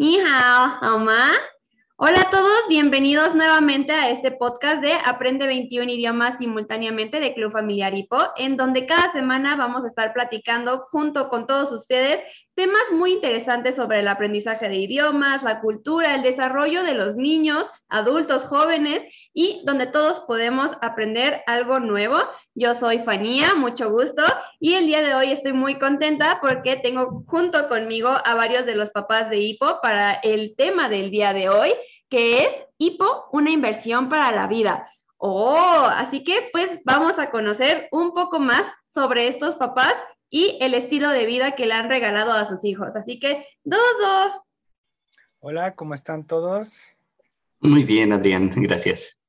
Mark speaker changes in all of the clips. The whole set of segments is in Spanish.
Speaker 1: Ni hao. Hola a todos, bienvenidos nuevamente a este podcast de Aprende 21 idiomas simultáneamente de Club Familiar Hipo, en donde cada semana vamos a estar platicando junto con todos ustedes temas muy interesantes sobre el aprendizaje de idiomas, la cultura, el desarrollo de los niños, adultos, jóvenes y donde todos podemos aprender algo nuevo. Yo soy Fanía, mucho gusto y el día de hoy estoy muy contenta porque tengo junto conmigo a varios de los papás de Hipo para el tema del día de hoy, que es Hipo, una inversión para la vida. Oh, así que pues vamos a conocer un poco más sobre estos papás y el estilo de vida que le han regalado a sus hijos. Así que, Dozo.
Speaker 2: Hola, ¿cómo están todos?
Speaker 3: Muy bien, Adrián, gracias.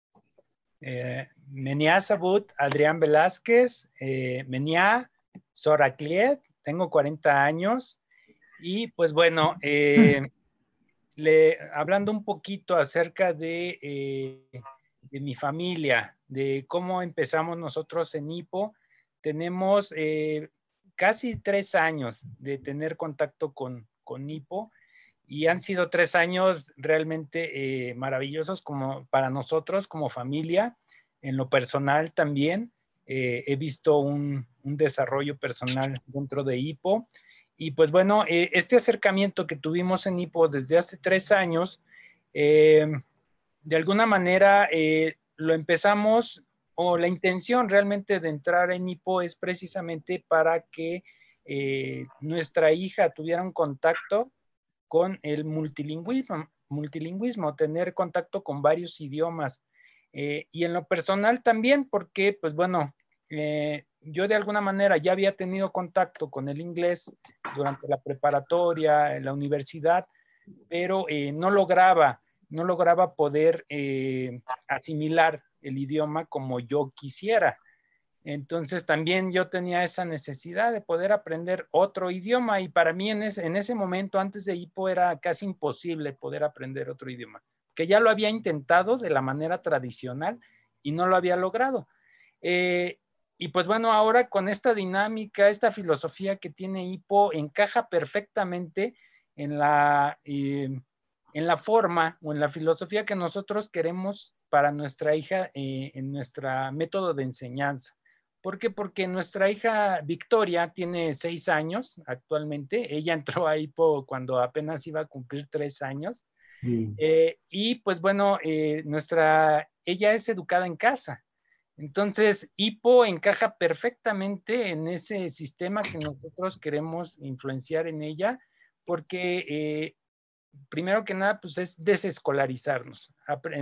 Speaker 2: Eh, Menia Sabut, Adrián Velázquez, eh, Menia Soracliet, tengo 40 años y pues bueno, eh, le, hablando un poquito acerca de, eh, de, mi familia, de cómo empezamos nosotros en IPO, tenemos casi tres años de tener contacto con, con Nipo y han sido tres años realmente eh, maravillosos como para nosotros como familia. En lo personal también eh, he visto un, un, desarrollo personal dentro de Hipo. Y pues bueno, eh, este acercamiento que tuvimos en Hipo desde hace tres años, de alguna manera lo empezamos o la intención realmente de entrar en HIPO es precisamente para que eh, nuestra hija tuviera un contacto con el multilingüismo, multilingüismo tener contacto con varios idiomas. Eh, y en lo personal también, porque, pues bueno, eh, yo de alguna manera ya había tenido contacto con el inglés durante la preparatoria, en la universidad, pero no lograba, no lograba poder asimilar el idioma como yo quisiera. Entonces también yo tenía esa necesidad de poder aprender otro idioma y para mí en ese, en ese momento antes de HIPO era casi imposible poder aprender otro idioma, que ya lo había intentado de la manera tradicional y no lo había logrado. Eh, y pues bueno, ahora con esta dinámica, esta filosofía que tiene HIPO encaja perfectamente en la, eh, en la forma o en la filosofía que nosotros queremos para nuestra hija eh, en nuestro método de enseñanza. ¿Por qué? Porque nuestra hija Victoria tiene seis años actualmente. Ella entró a HIPO cuando apenas iba a cumplir tres años. Mm. Eh, y pues bueno, eh, nuestra, ella es educada en casa. Entonces, HIPO encaja perfectamente en ese sistema que nosotros queremos influenciar en ella, porque primero que nada, pues es desescolarizarnos,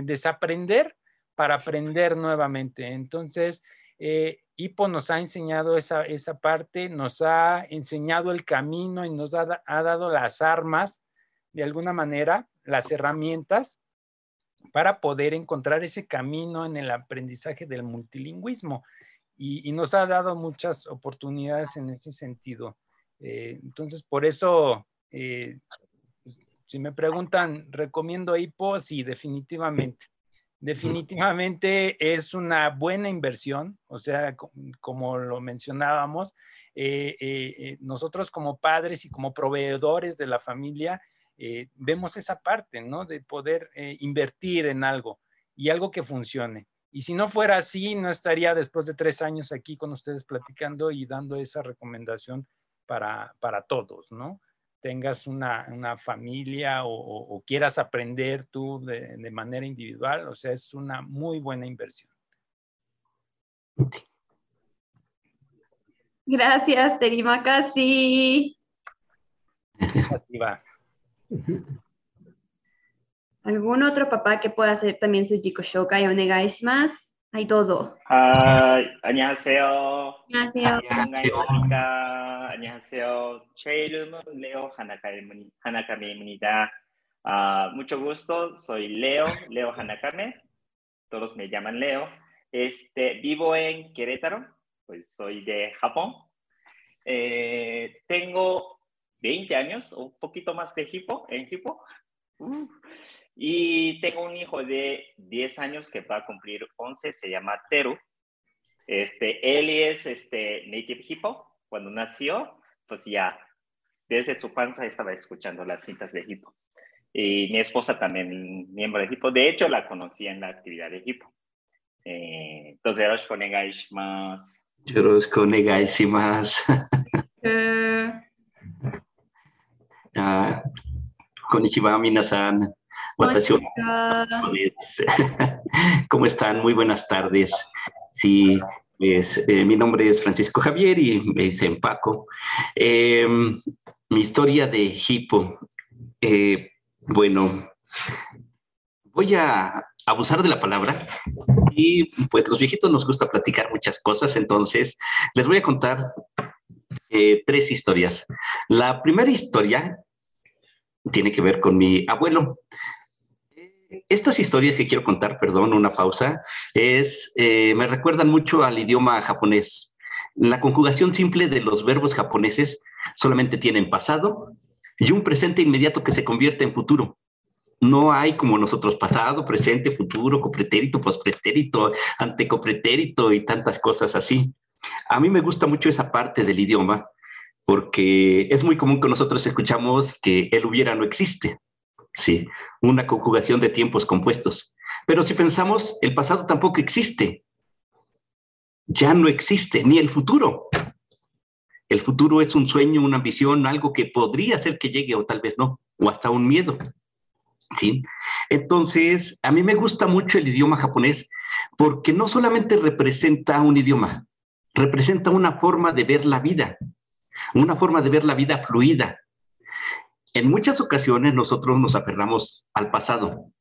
Speaker 2: desaprender para aprender nuevamente. Entonces, eh, Hipo nos ha enseñado esa, esa, parte, nos ha enseñado el camino y nos ha, ha, dado las armas, de alguna manera, las herramientas para poder encontrar ese camino en el aprendizaje del multilingüismo. Y, nos ha dado muchas oportunidades en ese sentido. Eh, entonces, por eso eh, si me preguntan, ¿recomiendo HIPO? Sí, definitivamente. Definitivamente es una buena inversión, o sea, como lo mencionábamos, eh, eh, eh, nosotros como padres y como proveedores de la familia vemos esa parte, ¿no? De poder invertir en algo y algo que funcione. Y si no fuera así, no estaría después de tres años aquí con ustedes platicando y dando esa recomendación para, para todos, ¿no? Tengas una, una familia o, quieras aprender tú de, de, manera individual, o sea, es una muy buena inversión.
Speaker 1: Gracias, Terima Casi. ¿Algún otro papá que pueda hacer también su Jiko Shokai o más? Hay todo.
Speaker 4: Hi, 안녕하세요.
Speaker 1: 안녕하세요.
Speaker 4: 안녕하십니까. 안녕하세요. 제 이름은 Leo Hanakam입니다. Uh, mucho gusto, soy Leo, Leo Hanakame. Todos me llaman Leo. Este, vivo en Querétaro, pues soy de Japón. Eh, tengo 20 años, o un poquito más de hipo, en hipo. Uh. y tengo un hijo de 10 años que va a cumplir 11, se llama Teru. Este, él es este, native hippo. Cuando nació, pues ya desde su panza estaba escuchando las cintas de hippo. Y mi esposa también, miembro de equipo. De hecho, la conocí en la actividad de equipo. Eh, entonces, yoroshiku onegai shimasu.
Speaker 3: Yoroshiku onegai shimasu.
Speaker 1: Eh,
Speaker 3: Ah, konnichiwa, minasan. ¿Cómo están? Muy buenas tardes. Sí, pues, eh, mi nombre es Francisco Javier y me dicen Paco. Eh, mi historia de hipo. eh, bueno, voy a abusar de la palabra y pues los viejitos nos gusta platicar muchas cosas, entonces les voy a contar eh, tres historias. La primera historia tiene que ver con mi abuelo. Estas historias que quiero contar, perdón, una pausa, es, eh, me recuerdan mucho al idioma japonés. La conjugación simple de los verbos japoneses solamente tienen pasado y un presente inmediato que se convierte en futuro. No hay como nosotros pasado, presente, futuro, copretérito, pospretérito, antecopretérito y tantas cosas así. A mí me gusta mucho esa parte del idioma porque es muy común que nosotros escuchamos que el hubiera no existe. Sí, una conjugación de tiempos compuestos. Pero si pensamos, el pasado tampoco existe. Ya no existe, ni el futuro. El futuro es un sueño, una ambición, algo que podría ser que llegue o tal vez no, o hasta un miedo. ¿Sí? Entonces, a mí me gusta mucho el idioma japonés porque no solamente representa un idioma, representa una forma de ver la vida, una forma de ver la vida fluida, en muchas ocasiones nosotros nos aferramos al pasado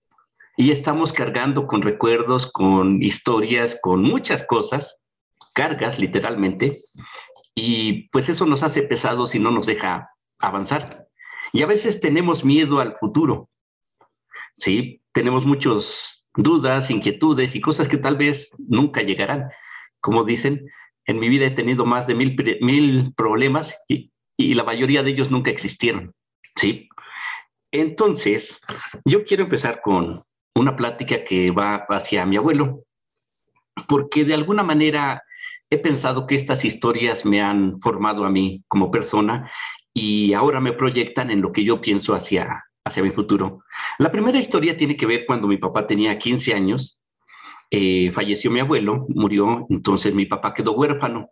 Speaker 3: y estamos cargando con recuerdos, con historias, con muchas cosas, cargas literalmente, y pues eso nos hace pesados y no nos deja avanzar. Y a veces tenemos miedo al futuro, ¿sí? Tenemos muchas dudas, inquietudes y cosas que tal vez nunca llegarán. Como dicen, en mi vida he tenido más de mil, mil problemas y, y la mayoría de ellos nunca existieron. ¿Sí? Entonces, yo quiero empezar con una plática que va hacia mi abuelo, porque de alguna manera he pensado que estas historias me han formado a mí como persona y ahora me proyectan en lo que yo pienso hacia, hacia mi futuro. La primera historia tiene que ver cuando mi papá tenía 15 años, eh, falleció mi abuelo, murió, entonces mi papá quedó huérfano.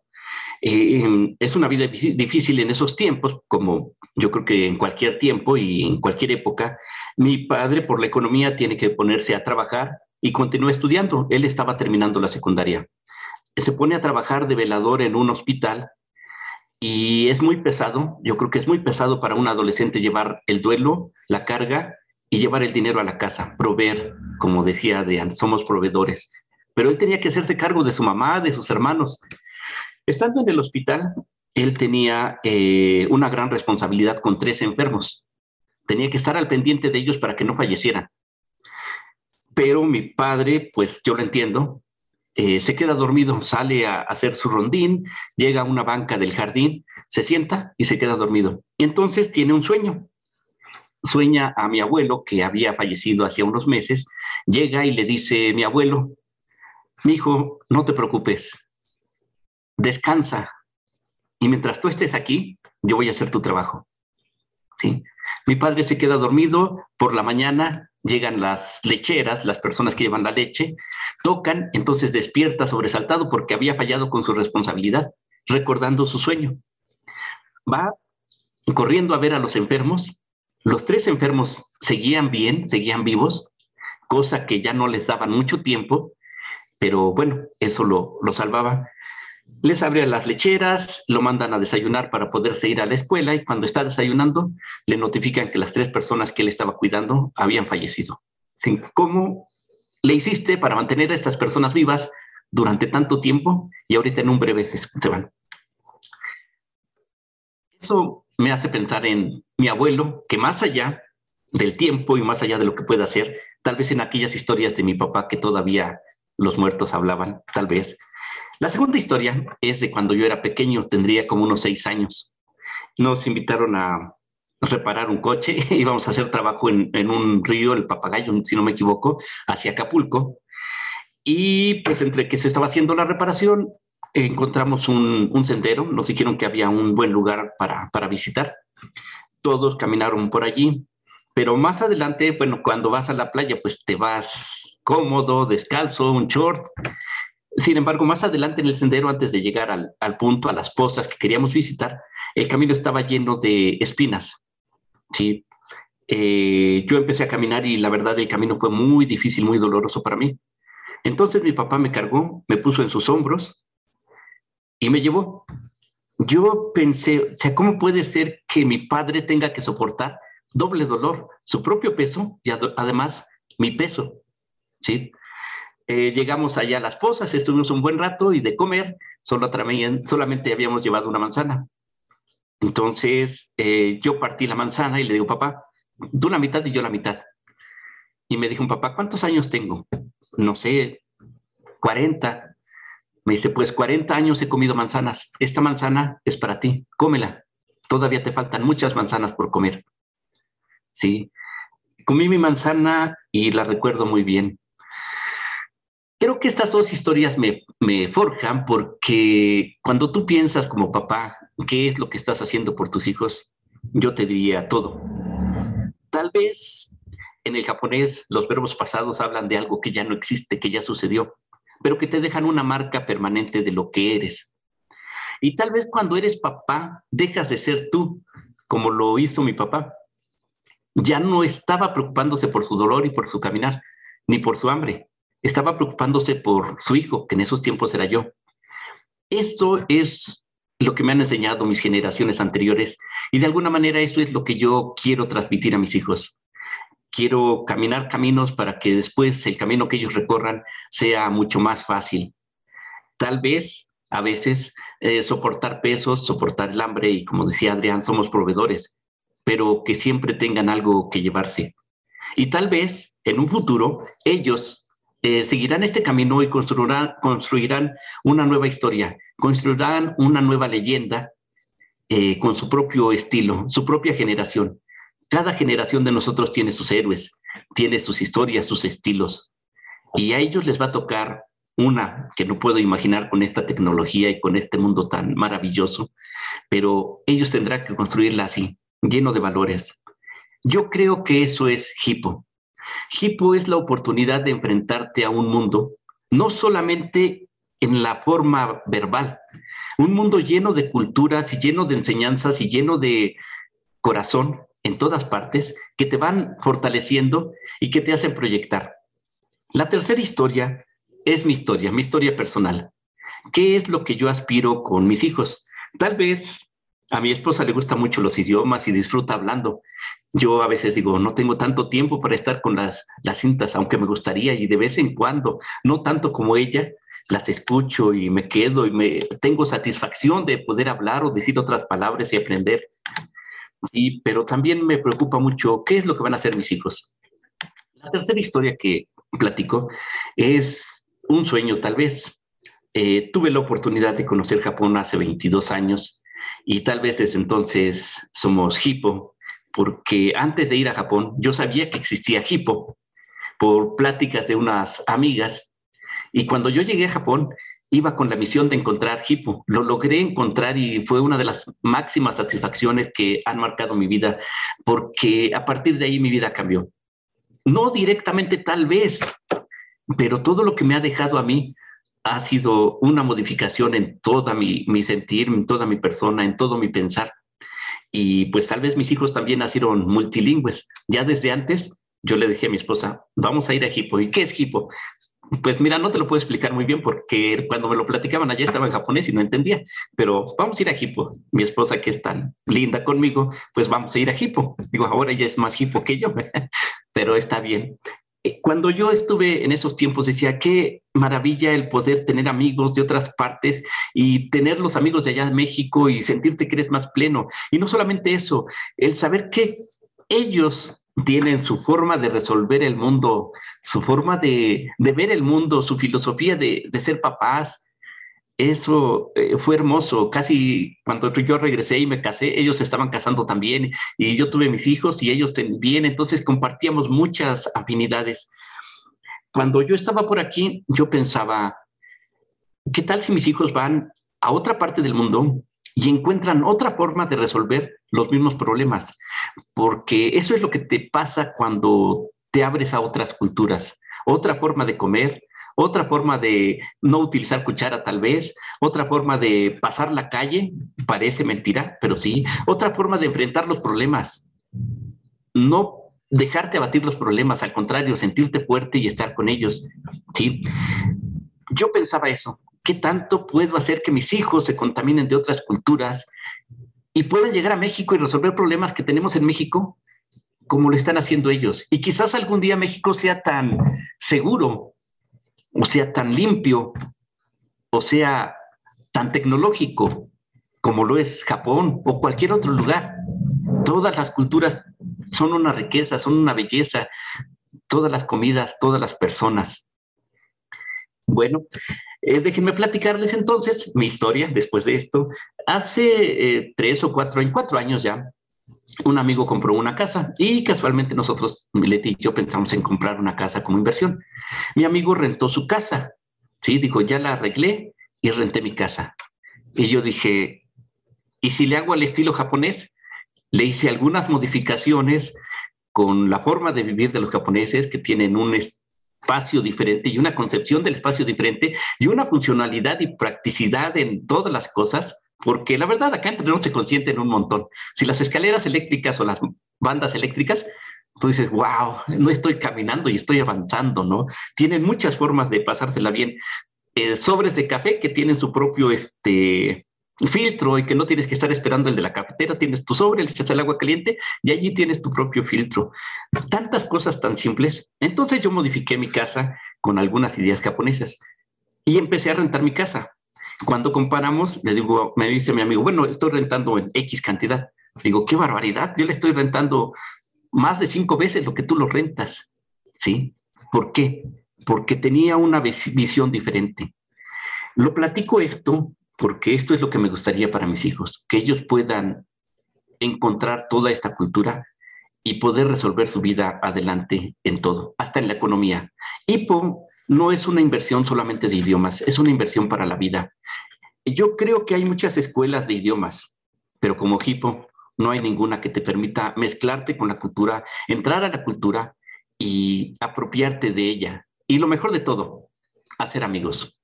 Speaker 3: Eh, es una vida difícil en esos tiempos, como yo creo que en cualquier tiempo y en cualquier época. Mi padre, por la economía, tiene que ponerse a trabajar y continúa estudiando. Él estaba terminando la secundaria. Se pone a trabajar de velador en un hospital y es muy pesado. Yo creo que es muy pesado para un adolescente llevar el duelo, la carga y llevar el dinero a la casa, proveer, como decía Adrián, somos proveedores. Pero él tenía que hacerse cargo de su mamá, de sus hermanos. Estando en el hospital, él tenía eh, una gran responsabilidad con tres enfermos. Tenía que estar al pendiente de ellos para que no fallecieran. Pero mi padre, pues yo lo entiendo, eh, se queda dormido, sale a hacer su rondín, llega a una banca del jardín, se sienta y se queda dormido. Y entonces tiene un sueño. Sueña a mi abuelo, que había fallecido hacía unos meses, llega y le dice, mi abuelo, mi hijo, no te preocupes, descansa. Y mientras tú estés aquí, yo voy a hacer tu trabajo. ¿Sí? Mi padre se queda dormido, por la mañana llegan las lecheras, las personas que llevan la leche, tocan, entonces despierta sobresaltado porque había fallado con su responsabilidad, recordando su sueño. Va corriendo a ver a los enfermos. Los tres enfermos seguían bien, seguían vivos, cosa que ya no les daban mucho tiempo, pero bueno, eso lo, lo salvaba les abre las lecheras, lo mandan a desayunar para poderse ir a la escuela y cuando está desayunando le notifican que las tres personas que él estaba cuidando habían fallecido. ¿Cómo le hiciste para mantener a estas personas vivas durante tanto tiempo y ahorita en un breve se van? Eso me hace pensar en mi abuelo, que más allá del tiempo y más allá de lo que pueda hacer, tal vez en aquellas historias de mi papá que todavía los muertos hablaban, tal vez, la segunda historia es de cuando yo era pequeño, tendría como unos seis años. Nos invitaron a reparar un coche, íbamos a hacer trabajo en, un río, el Papagayo, si no me equivoco, hacia Acapulco. Y pues entre que se estaba haciendo la reparación, encontramos un, un sendero, nos dijeron que había un buen lugar para, para visitar. Todos caminaron por allí, Pero más adelante, bueno, cuando vas a la playa, pues te vas cómodo, descalzo, un short. Sin embargo, más adelante en el sendero, antes de llegar al, al punto, a las pozas que queríamos visitar, el camino estaba lleno de espinas. Sí, eh, yo empecé a caminar y la verdad el camino fue muy difícil, muy doloroso para mí. Entonces mi papá me cargó, me puso en sus hombros y me llevó. Yo pensé, ¿cómo puede ser que mi padre tenga que soportar doble dolor, su propio peso y además mi peso? ¿Sí? Eh, llegamos allá a las pozas, estuvimos un buen rato y de comer solo solamente habíamos llevado una manzana. Entonces eh, yo partí la manzana y le digo, papá, tú la mitad y yo la mitad. Y me dijo papá, ¿cuántos años tengo? No sé, 40. Me dice, pues 40 años he comido manzanas. Esta manzana es para ti, cómela. Todavía te faltan muchas manzanas por comer. Sí, comí mi manzana y la recuerdo muy bien. Creo que estas dos historias me, forjan porque cuando tú piensas como papá, ¿qué es lo que estás haciendo por tus hijos? Yo te diría todo Tal vez en el japonés los verbos pasados hablan de algo que ya no existe, que ya sucedió, pero que te dejan una marca permanente de lo que eres. Y tal vez cuando eres papá, dejas de ser tú, como lo hizo mi papá. Ya no estaba preocupándose por su dolor y por su caminar, ni por su hambre. Estaba preocupándose por su hijo, que en esos tiempos era yo. Eso es lo que me han enseñado mis generaciones anteriores y de alguna manera eso es lo que yo quiero transmitir a mis hijos. Quiero caminar caminos para que después el camino que ellos recorran sea mucho más fácil. Tal vez a veces eh, soportar pesos, soportar el hambre y como decía Adrián, somos proveedores, pero que siempre tengan algo que llevarse. Y tal vez en un futuro ellos eh, seguirán este camino y construirán, una nueva historia, construirán una nueva leyenda eh, con su propio estilo, su propia generación. Cada generación de nosotros tiene sus héroes, tiene sus historias, sus estilos, y a ellos les va a tocar una que no puedo imaginar con esta tecnología y con este mundo tan maravilloso, pero ellos tendrán que construirla así, lleno de valores. Yo creo que eso es Hippo. Hippo es la oportunidad de enfrentarte a un mundo, no solamente en la forma verbal, un mundo lleno de culturas y lleno de enseñanzas y lleno de corazón en todas partes que te van fortaleciendo y que te hacen proyectar. La tercera historia es mi historia, mi historia personal. ¿Qué es lo que yo aspiro con mis hijos? Tal vez a mi esposa le gustan mucho los idiomas y disfruta hablando. Yo a veces digo, no tengo tanto tiempo para estar con las, las cintas, aunque me gustaría y de vez en cuando, no tanto como ella, las escucho y me quedo y me tengo satisfacción de poder hablar o decir otras palabras y aprender. Sí, pero también me preocupa mucho qué es lo que van a hacer mis hijos. La tercera historia que platico es un sueño tal vez. Eh, tuve la oportunidad de conocer Japón hace 22 años y tal vez desde entonces somos hipo, porque antes de ir a Japón yo sabía que existía hipo por pláticas de unas amigas y cuando yo llegué a Japón iba con la misión de encontrar hipo. Lo logré encontrar y fue una de las máximas satisfacciones que han marcado mi vida, porque a partir de ahí mi vida cambió. No directamente tal vez, pero todo lo que me ha dejado a mí ha sido una modificación en toda mi, sentir, en toda mi persona, en todo mi pensar. Y pues tal vez mis hijos también nacieron multilingües. Ya desde antes yo le decía a mi esposa, vamos a ir a Hipo. ¿Y qué es Hipo? Pues mira, no te lo puedo explicar muy bien porque cuando me lo platicaban allá estaba en japonés y no entendía, pero vamos a ir a Hipo. Mi esposa que es tan linda conmigo, pues vamos a ir a Hipo. Digo, ahora ella es más Hipo que yo, pero está bien. Eh, cuando yo estuve en esos tiempos decía, qué maravilla el poder tener amigos de otras partes y tener los amigos de allá de México y sentirte que eres más pleno. Y no solamente eso, el saber que ellos tienen su forma de resolver el mundo, su forma de, ver el mundo, su filosofía de, de ser papás, eso eh, fue hermoso. Casi cuando yo regresé y me casé, ellos estaban casando también y yo tuve mis hijos y ellos también, entonces compartíamos muchas afinidades. Cuando yo estaba por aquí, yo pensaba, ¿qué tal si mis hijos van a otra parte del mundo y encuentran otra forma de resolver los mismos problemas, porque eso es lo que te pasa cuando te abres a otras culturas, otra forma de comer, otra forma de no utilizar cuchara tal vez, otra forma de pasar la calle, parece mentira, pero sí, otra forma de enfrentar los problemas. No dejarte abatir los problemas, al contrario, sentirte fuerte y estar con ellos. Sí. Yo pensaba eso, ¿qué tanto puedo hacer que mis hijos se contaminen de otras culturas y puedan llegar a México y resolver problemas que tenemos en México como lo están haciendo ellos? Y quizás algún día México sea tan seguro o sea tan limpio, o sea tan tecnológico como lo es Japón o cualquier otro lugar. Todas las culturas son una riqueza, son una belleza, todas las comidas, todas las personas. Bueno, eh, déjenme platicarles entonces mi historia después de esto. Hace eh, tres o cuatro, en cuatro años ya, un amigo compró una casa y casualmente nosotros, Mileti y yo, pensamos en comprar una casa como inversión. Mi amigo rentó su casa, ¿sí? Dijo, ya la arreglé y renté mi casa. Y yo dije, ¿y si le hago al estilo japonés? Le hice algunas modificaciones con la forma de vivir de los japoneses que tienen un espacio diferente y una concepción del espacio diferente y una funcionalidad y practicidad en todas las cosas porque la verdad acá entre nosotros se consienten un montón. Si las escaleras eléctricas o las bandas eléctricas, tú dices, wow, no estoy caminando y estoy avanzando, ¿no? Tienen muchas formas de pasársela bien. Eh, sobres de café que tienen su propio este, filtro y que no tienes que estar esperando el de la cafetera, tienes tu sobre, le echas el agua caliente y allí tienes tu propio filtro. Tantas cosas tan simples. Entonces yo modifiqué mi casa con algunas ideas japonesas y empecé a rentar mi casa. Cuando comparamos, le digo, me dice mi amigo, bueno, estoy rentando en X cantidad. Digo, qué barbaridad, yo le estoy rentando más de cinco veces lo que tú lo rentas. ¿Sí? ¿Por qué? Porque tenía una visión diferente. Lo platico esto porque esto es lo que me gustaría para mis hijos, que ellos puedan encontrar toda esta cultura y poder resolver su vida adelante en todo, hasta en la economía. IPO no es una inversión solamente de idiomas, es una inversión para la vida. Yo creo que hay muchas escuelas de idiomas, pero como Hippo no hay ninguna que te permita mezclarte con la cultura, entrar a la cultura y apropiarte de ella. Y lo mejor de todo, hacer amigos.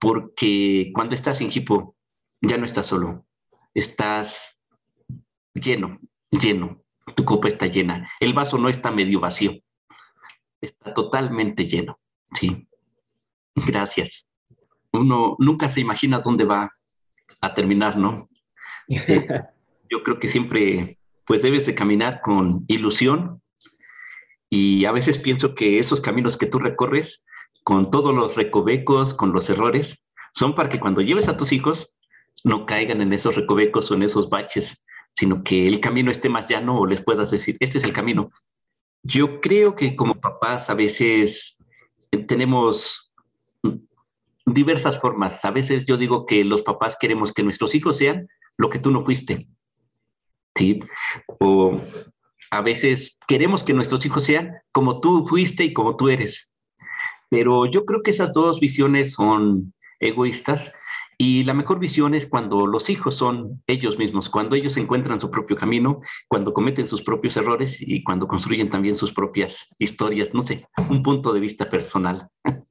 Speaker 3: Porque cuando estás en Hippo, ya no estás solo, estás lleno, lleno. Tu copa está llena. El vaso no está medio vacío, está totalmente lleno. Sí, gracias. Uno nunca se imagina dónde va a terminar, ¿no? Eh, yo creo que siempre, pues debes de caminar con ilusión y a veces pienso que esos caminos que tú recorres, con todos los recovecos, con los errores, son para que cuando lleves a tus hijos no caigan en esos recovecos o en esos baches, sino que el camino esté más llano o les puedas decir, este es el camino. Yo creo que como papás a veces tenemos diversas formas. A veces yo digo que los papás queremos que nuestros hijos sean lo que tú no fuiste. ¿Sí? O a veces queremos que nuestros hijos sean como tú fuiste y como tú eres. Pero yo creo que esas dos visiones son egoístas y la mejor visión es cuando los hijos son ellos mismos, cuando ellos encuentran su propio camino, cuando cometen sus propios errores y cuando construyen también sus propias historias, no sé, un punto de vista personal.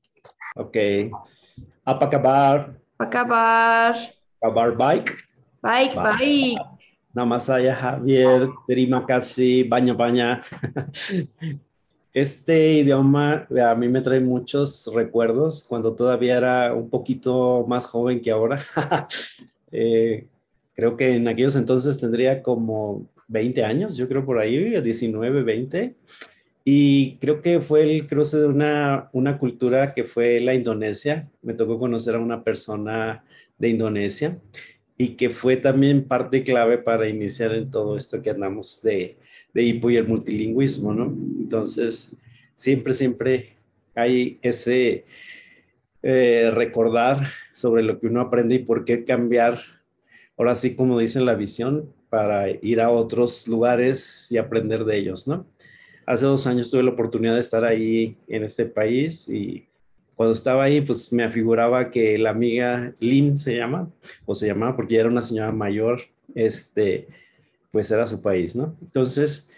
Speaker 5: Ok. Apa kabar?
Speaker 1: Apa kabar?
Speaker 5: Kabar baik?
Speaker 1: Baik, baik.
Speaker 5: Nama saya Javier, terima kasih banyak-banyak. Este idioma a mí me trae muchos recuerdos cuando todavía era un poquito más joven que ahora. Eh, creo que en aquellos entonces tendría como 20 años, yo creo por ahí, 19, 20. Y creo que fue el cruce de una, una cultura que fue la Indonesia. Me tocó conocer a una persona de Indonesia y que fue también parte clave para iniciar en todo esto que andamos de, de hipo y el multilingüismo, ¿no? Entonces, siempre, siempre hay ese eh, recordar sobre lo que uno aprende y por qué cambiar, ahora sí como dicen la visión, para ir a otros lugares y aprender de ellos, ¿no? Hace dos años tuve la oportunidad de estar ahí en este país y cuando estaba ahí, pues me afiguraba que la amiga Lynn se llama, o se llamaba porque era una señora mayor, este, pues era su país, ¿no? Entonces,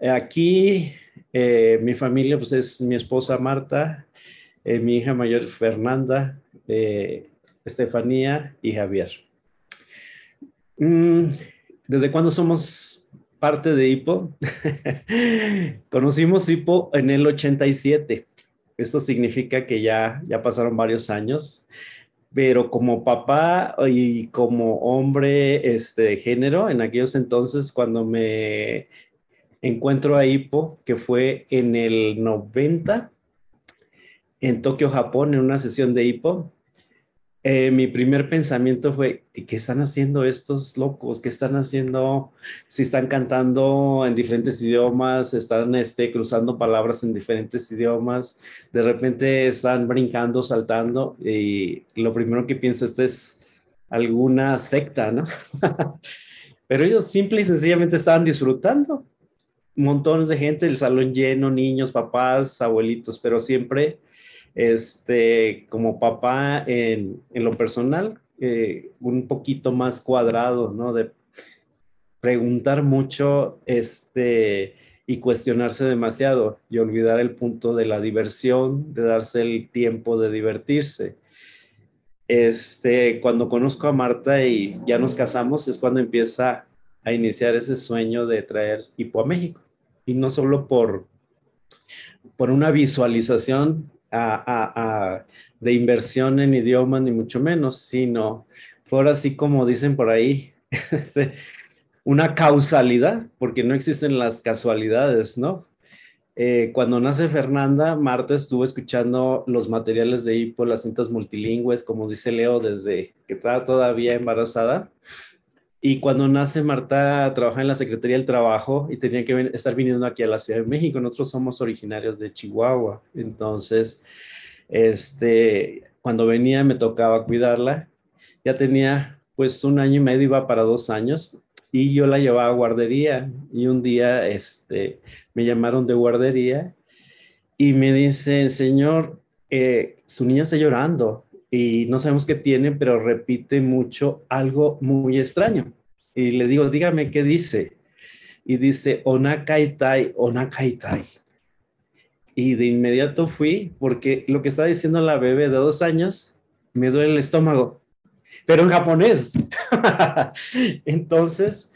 Speaker 5: aquí eh, mi familia, pues es mi esposa Marta, eh, mi hija mayor Fernanda, eh, Estefanía y Javier. Mm, ¿Desde cuándo somos parte de HIPO? Conocimos HIPO en el 87. Esto significa que ya, ya pasaron varios años, pero como papá y como hombre este, de género, en aquellos entonces, cuando me encuentro a HIPO, que fue en el 90, en Tokio, Japón, en una sesión de HIPO, eh, mi primer pensamiento fue, ¿qué están haciendo estos locos? ¿Qué están haciendo? Si están cantando en diferentes idiomas, están este, cruzando palabras en diferentes idiomas, de repente están brincando, saltando, y lo primero que pienso esto es alguna secta, ¿no? Pero ellos simple y sencillamente estaban disfrutando. Montones de gente, el salón lleno, niños, papás, abuelitos, pero siempre este, como papá en, lo personal, eh, un poquito más cuadrado, ¿no? De preguntar mucho este, y cuestionarse demasiado y olvidar el punto de la diversión, de darse el tiempo de divertirse. Este, cuando conozco a Marta y ya nos casamos, es cuando empieza a iniciar ese sueño de traer hipo a México. Y no solo por, por una visualización de inversión en idiomas, ni mucho menos, sino fue así como dicen por ahí, este, una causalidad, porque no existen las casualidades, ¿no? Eh, cuando nace Fernanda, Marta estuvo escuchando los materiales de hipo, las cintas multilingües, como dice Leo, desde que estaba todavía embarazada. Y cuando nace Marta, trabaja en la Secretaría del Trabajo y tenía que estar viniendo aquí a la Ciudad de México. Nosotros somos originarios de Chihuahua. Entonces, este, cuando venía me tocaba cuidarla. Ya tenía pues un año y medio, iba para dos años y yo la llevaba a guardería. Y un día este, me llamaron de guardería y me dicen, señor, eh, su niña está llorando y no sabemos qué tiene, pero repite mucho algo muy extraño. Y le digo, dígame qué dice. Y dice, onakaitai, onakaitai. Y de inmediato fui, porque lo que está diciendo la bebé de dos años, me duele el estómago, pero en japonés. Entonces,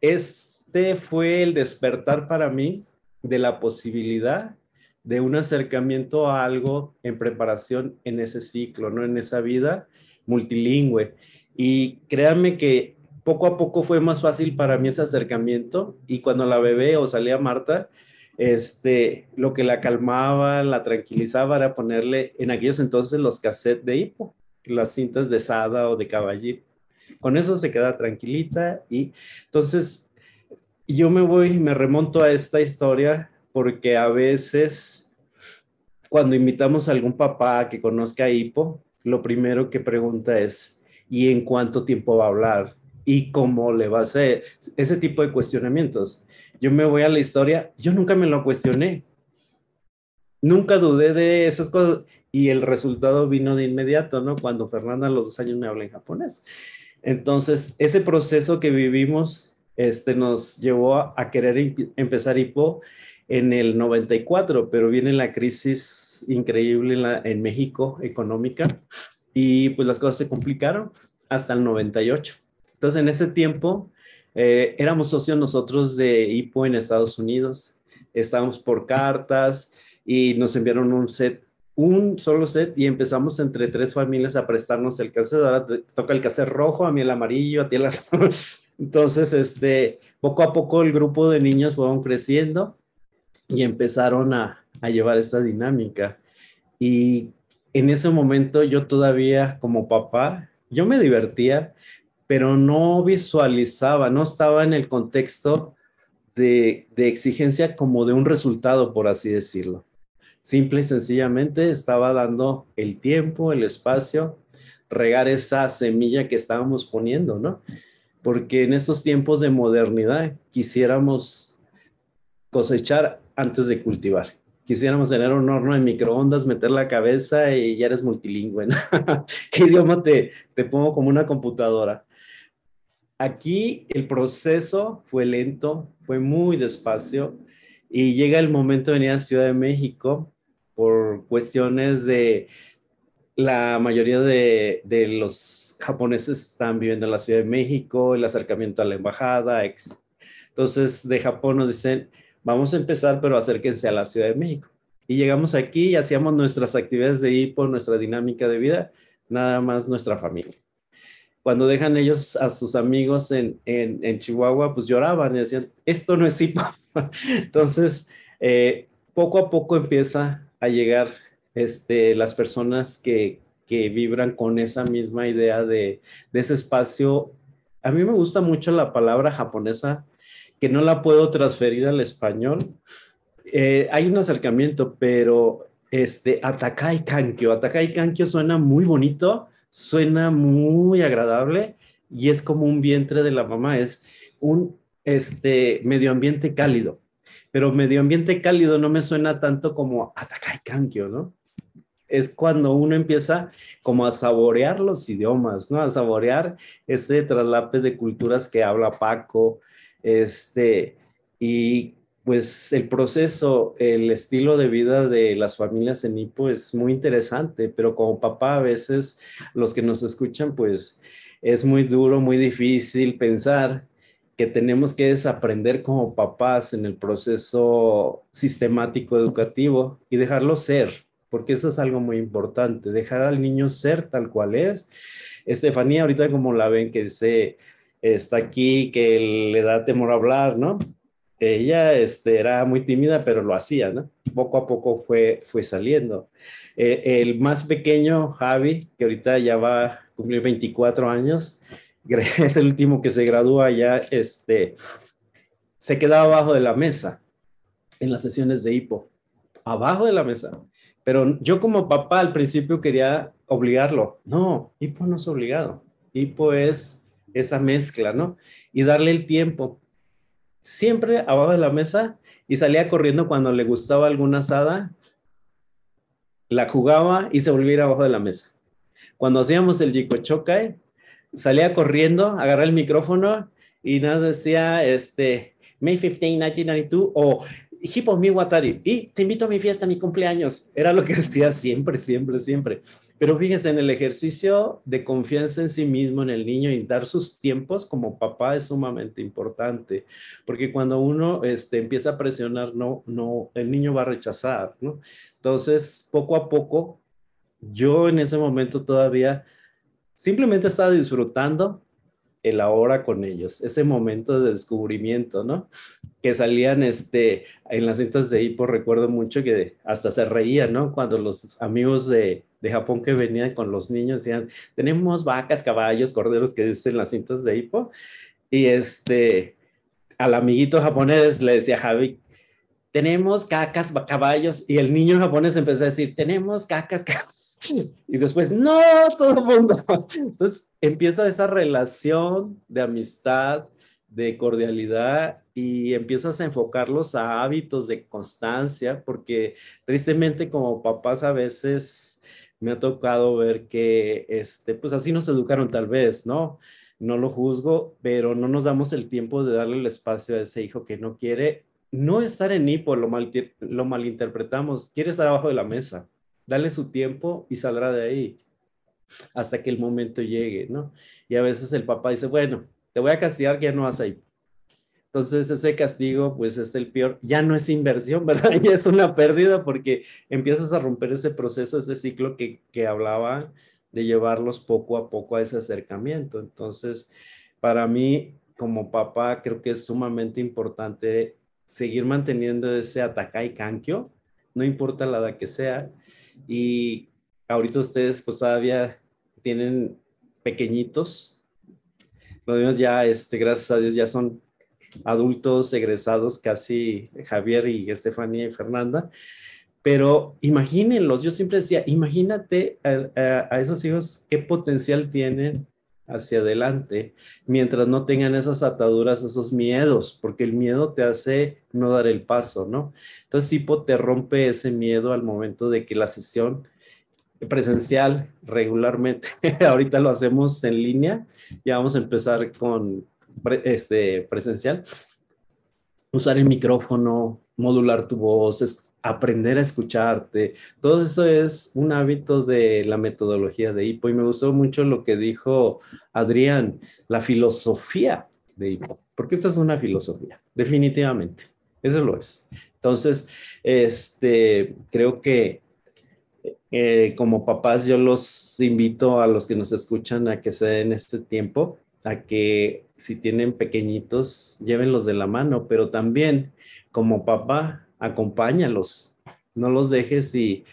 Speaker 5: este fue el despertar para mí de la posibilidad de un acercamiento a algo en preparación en ese ciclo, ¿no? En esa vida multilingüe. Y créanme que poco a poco fue más fácil para mí ese acercamiento y cuando la bebé o salía Marta, este, lo que la calmaba, la tranquilizaba era ponerle en aquellos entonces los cassettes de hipo, las cintas de Sada o de Caballito. Con eso se queda tranquilita y entonces yo me voy, me remonto a esta historia porque a veces cuando invitamos a algún papá que conozca hipo, lo primero que pregunta es, ¿y en cuánto tiempo va a hablar? ¿Y cómo le va a hacer? Ese tipo de cuestionamientos. Yo me voy a la historia, yo nunca me lo cuestioné. Nunca dudé de esas cosas y el resultado vino de inmediato, ¿no? Cuando Fernanda a los dos años me habla en japonés. Entonces, ese proceso que vivimos este, nos llevó a, querer empezar hipo en el 94, pero viene la crisis increíble en, la, en México económica y pues las cosas se complicaron hasta el 98. Entonces en ese tiempo eh, éramos socios nosotros de IPO en Estados Unidos, estábamos por cartas y nos enviaron un set un solo set y empezamos entre tres familias a prestarnos el cassette. Ahora toca el cassette rojo, a mí el amarillo, a ti el azul. Entonces, este, poco a poco el grupo de niños fueron creciendo y empezaron a, a llevar esta dinámica. Y en ese momento yo todavía como papá, yo me divertía, pero no visualizaba, no estaba en el contexto de, de, exigencia como de un resultado, por así decirlo. Simple y sencillamente estaba dando el tiempo, el espacio, regar esa semilla que estábamos poniendo, ¿no? Porque en estos tiempos de modernidad quisiéramos cosechar antes de cultivar. quisiéramos tener un horno de microondas, meter la cabeza y ya eres multilingüe. ¿Qué idioma te, te pongo como una computadora? Aquí el proceso fue lento, fue muy despacio y llega el momento de venir a Ciudad de México por cuestiones de la mayoría de, de, los japoneses están viviendo en la Ciudad de México, el acercamiento a la embajada. Entonces, de Japón nos dicen, vamos a empezar, pero acérquense a la Ciudad de México. Y llegamos aquí y hacíamos nuestras actividades de hipo, nuestra dinámica de vida, nada más nuestra familia. Cuando dejan ellos a sus amigos en, en, Chihuahua, pues lloraban y decían, esto no es hipo. Entonces, eh, poco a poco empieza a llegar este, las personas que, que vibran con esa misma idea de, de ese espacio. A mí me gusta mucho la palabra japonesa que no la puedo transferir al español. Eh, hay un acercamiento, pero este, Atakai Kankyo. Atakai Kankyo suena muy bonito, suena muy agradable y es como un vientre de la mamá, es un este, medio ambiente cálido. Pero medio ambiente cálido no me suena tanto como Atakai Kankyo, ¿no? es cuando uno empieza como a saborear los idiomas, ¿no? A saborear ese traslape de culturas que habla Paco, este, y pues el proceso, el estilo de vida de las familias en Ipo es muy interesante, pero como papá a veces los que nos escuchan, pues es muy duro, muy difícil pensar que tenemos que desaprender como papás en el proceso sistemático educativo y dejarlo ser, porque eso es algo muy importante, dejar al niño ser tal cual es. Estefanía, ahorita como la ven que dice, está aquí, que le da temor a hablar, ¿no? Ella este, era muy tímida, pero lo hacía, ¿no? Poco a poco fue, fue saliendo. Eh, el más pequeño, Javi, que ahorita ya va a cumplir 24 años, es el último que se gradúa ya, este, se quedaba abajo de la mesa en las sesiones de hipo, abajo de la mesa. Pero yo como papá al principio quería obligarlo. No, hipo no es obligado. Hipo es esa mezcla, ¿no? Y darle el tiempo. Siempre abajo de la mesa y salía corriendo cuando le gustaba alguna asada, la jugaba y se volvía abajo de la mesa. Cuando hacíamos el Jikochokai, salía corriendo, agarraba el micrófono y nos decía, este, May 15, 1992, o Hippo mi Watari, y te invito a mi fiesta, mi cumpleaños. Era lo que decía siempre, siempre, siempre. Pero fíjense, en el ejercicio de confianza en sí mismo, en el niño y dar sus tiempos como papá es sumamente importante, porque cuando uno este, empieza a presionar, no, no, el niño va a rechazar, ¿no? Entonces, poco a poco, yo en ese momento todavía simplemente estaba disfrutando el ahora con ellos, ese momento de descubrimiento, ¿no? Que salían este, en las cintas de hipo, recuerdo mucho que hasta se reían, ¿no? Cuando los amigos de, de Japón que venían con los niños decían, tenemos vacas, caballos, corderos que dicen las cintas de hipo, y este, al amiguito japonés le decía Javi, tenemos cacas, caballos, y el niño japonés empezó a decir, tenemos cacas, caballos y después, no, todo el mundo. Entonces empieza esa relación de amistad, de cordialidad y empiezas a enfocarlos a hábitos de constancia, porque tristemente como papás a veces me ha tocado ver que, este, pues así nos educaron tal vez, ¿no? No lo juzgo, pero no nos damos el tiempo de darle el espacio a ese hijo que no quiere no estar en hipo, lo, mal, lo malinterpretamos, quiere estar abajo de la mesa dale su tiempo y saldrá de ahí hasta que el momento llegue, ¿no? Y a veces el papá dice, bueno, te voy a castigar que ya no vas ahí. Entonces ese castigo, pues es el peor, ya no es inversión, ¿verdad? Ya es una pérdida porque empiezas a romper ese proceso, ese ciclo que, que hablaba de llevarlos poco a poco a ese acercamiento. Entonces, para mí, como papá, creo que es sumamente importante seguir manteniendo ese y cankyo, no importa la edad que sea, y ahorita ustedes pues todavía tienen pequeñitos. Los niños ya, este, gracias a Dios, ya son adultos egresados, casi Javier y Estefanía y Fernanda. Pero imagínenlos, yo siempre decía, imagínate a, esos hijos qué potencial tienen hacia adelante, mientras no tengan esas ataduras, esos miedos, porque el miedo te hace no dar el paso, ¿no? Entonces, Hipo te rompe ese miedo al momento de que la sesión presencial regularmente, ahorita lo hacemos en línea, ya vamos a empezar con este presencial, usar el micrófono, modular tu voz, aprender a escucharte. Todo eso es un hábito de la metodología de Hipo y me gustó mucho lo que dijo Adrián, la filosofía de Hipo, porque esta es una filosofía, definitivamente, eso lo es. Entonces, este, creo que eh, como papás yo los invito a los que nos escuchan a que se den este tiempo, a que si tienen pequeñitos, llévenlos de la mano, pero también como papá, acompáñalos, no los dejes y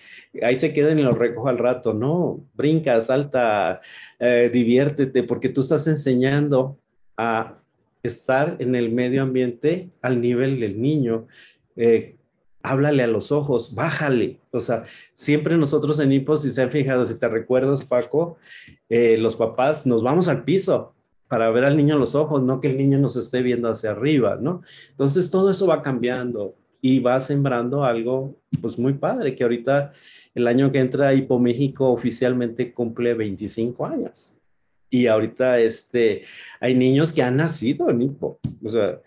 Speaker 5: ahí se queden y los recojo al rato, no, brinca, salta, eh, diviértete, porque tú estás enseñando a estar en el medio ambiente al nivel del niño. Eh, háblale a los ojos, bájale. O sea, siempre nosotros en HIPO, si se han fijado, si te recuerdas, Paco, eh, los papás nos vamos al piso para ver al niño a los ojos, no que el niño nos esté viendo hacia arriba, ¿no? Entonces todo eso va cambiando y va sembrando algo pues muy padre, que ahorita el año que entra Hipo México oficialmente cumple 25 años. Y ahorita este, hay niños que han nacido en Hipo. O sea,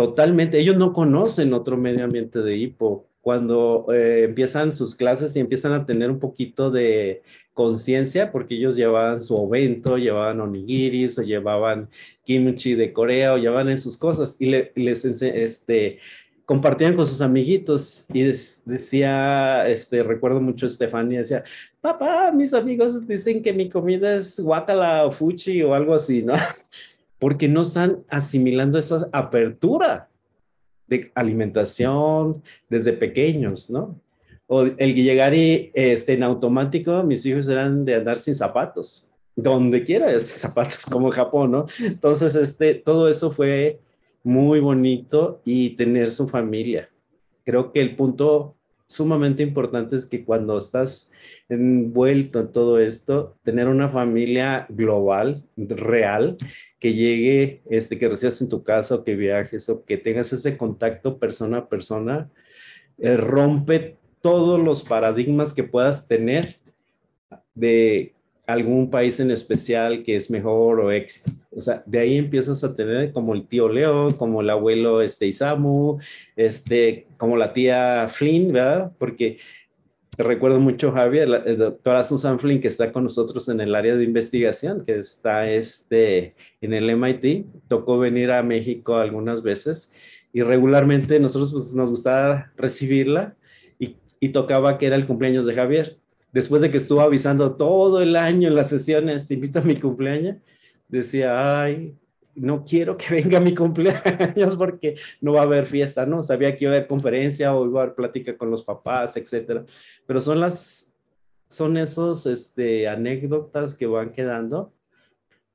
Speaker 5: totalmente, ellos no conocen otro medio ambiente de Hipo. Cuando eh, empiezan sus clases y empiezan a tener un poquito de conciencia, porque ellos llevaban su ovento, llevaban onigiris, o llevaban kimchi de Corea, o llevaban en sus cosas, y les este, compartían con sus amiguitos y decía, este, recuerdo mucho a Estefania, decía, papá, mis amigos dicen que mi comida es guacala o fuchi o algo así, ¿no? Porque no están asimilando esa apertura de alimentación desde pequeños, ¿no? O el llegar y, este, en automático, mis hijos eran de andar sin zapatos, donde quiera, zapatos como Japón, ¿no? Entonces, este, todo eso fue muy bonito y tener su familia. Creo que el punto sumamente importante es que cuando estás envuelto en todo esto, tener una familia global, real, que llegue, este, que recibas en tu casa o que viajes o que tengas ese contacto persona a persona, eh, rompe todos los paradigmas que puedas tener de algún país en especial que es mejor o éxito. O sea, de ahí empiezas a tener como el tío Leo, como el abuelo este Isamu, este, como la tía Flynn, ¿verdad? Porque recuerdo mucho Javier, la, doctora Susan Flynn, que está con nosotros en el área de investigación, que está este, en el MIT, tocó venir a México algunas veces y regularmente nosotros pues, nos gustaba recibirla y, y tocaba que era el cumpleaños de Javier después de que estuvo avisando todo el año en las sesiones, te invito a mi cumpleaños, decía, ay, no quiero que venga mi cumpleaños porque no va a haber fiesta, ¿no? Sabía que iba a haber conferencia o iba a haber plática con los papás, etcétera. Pero son las, son esos, este, anécdotas que van quedando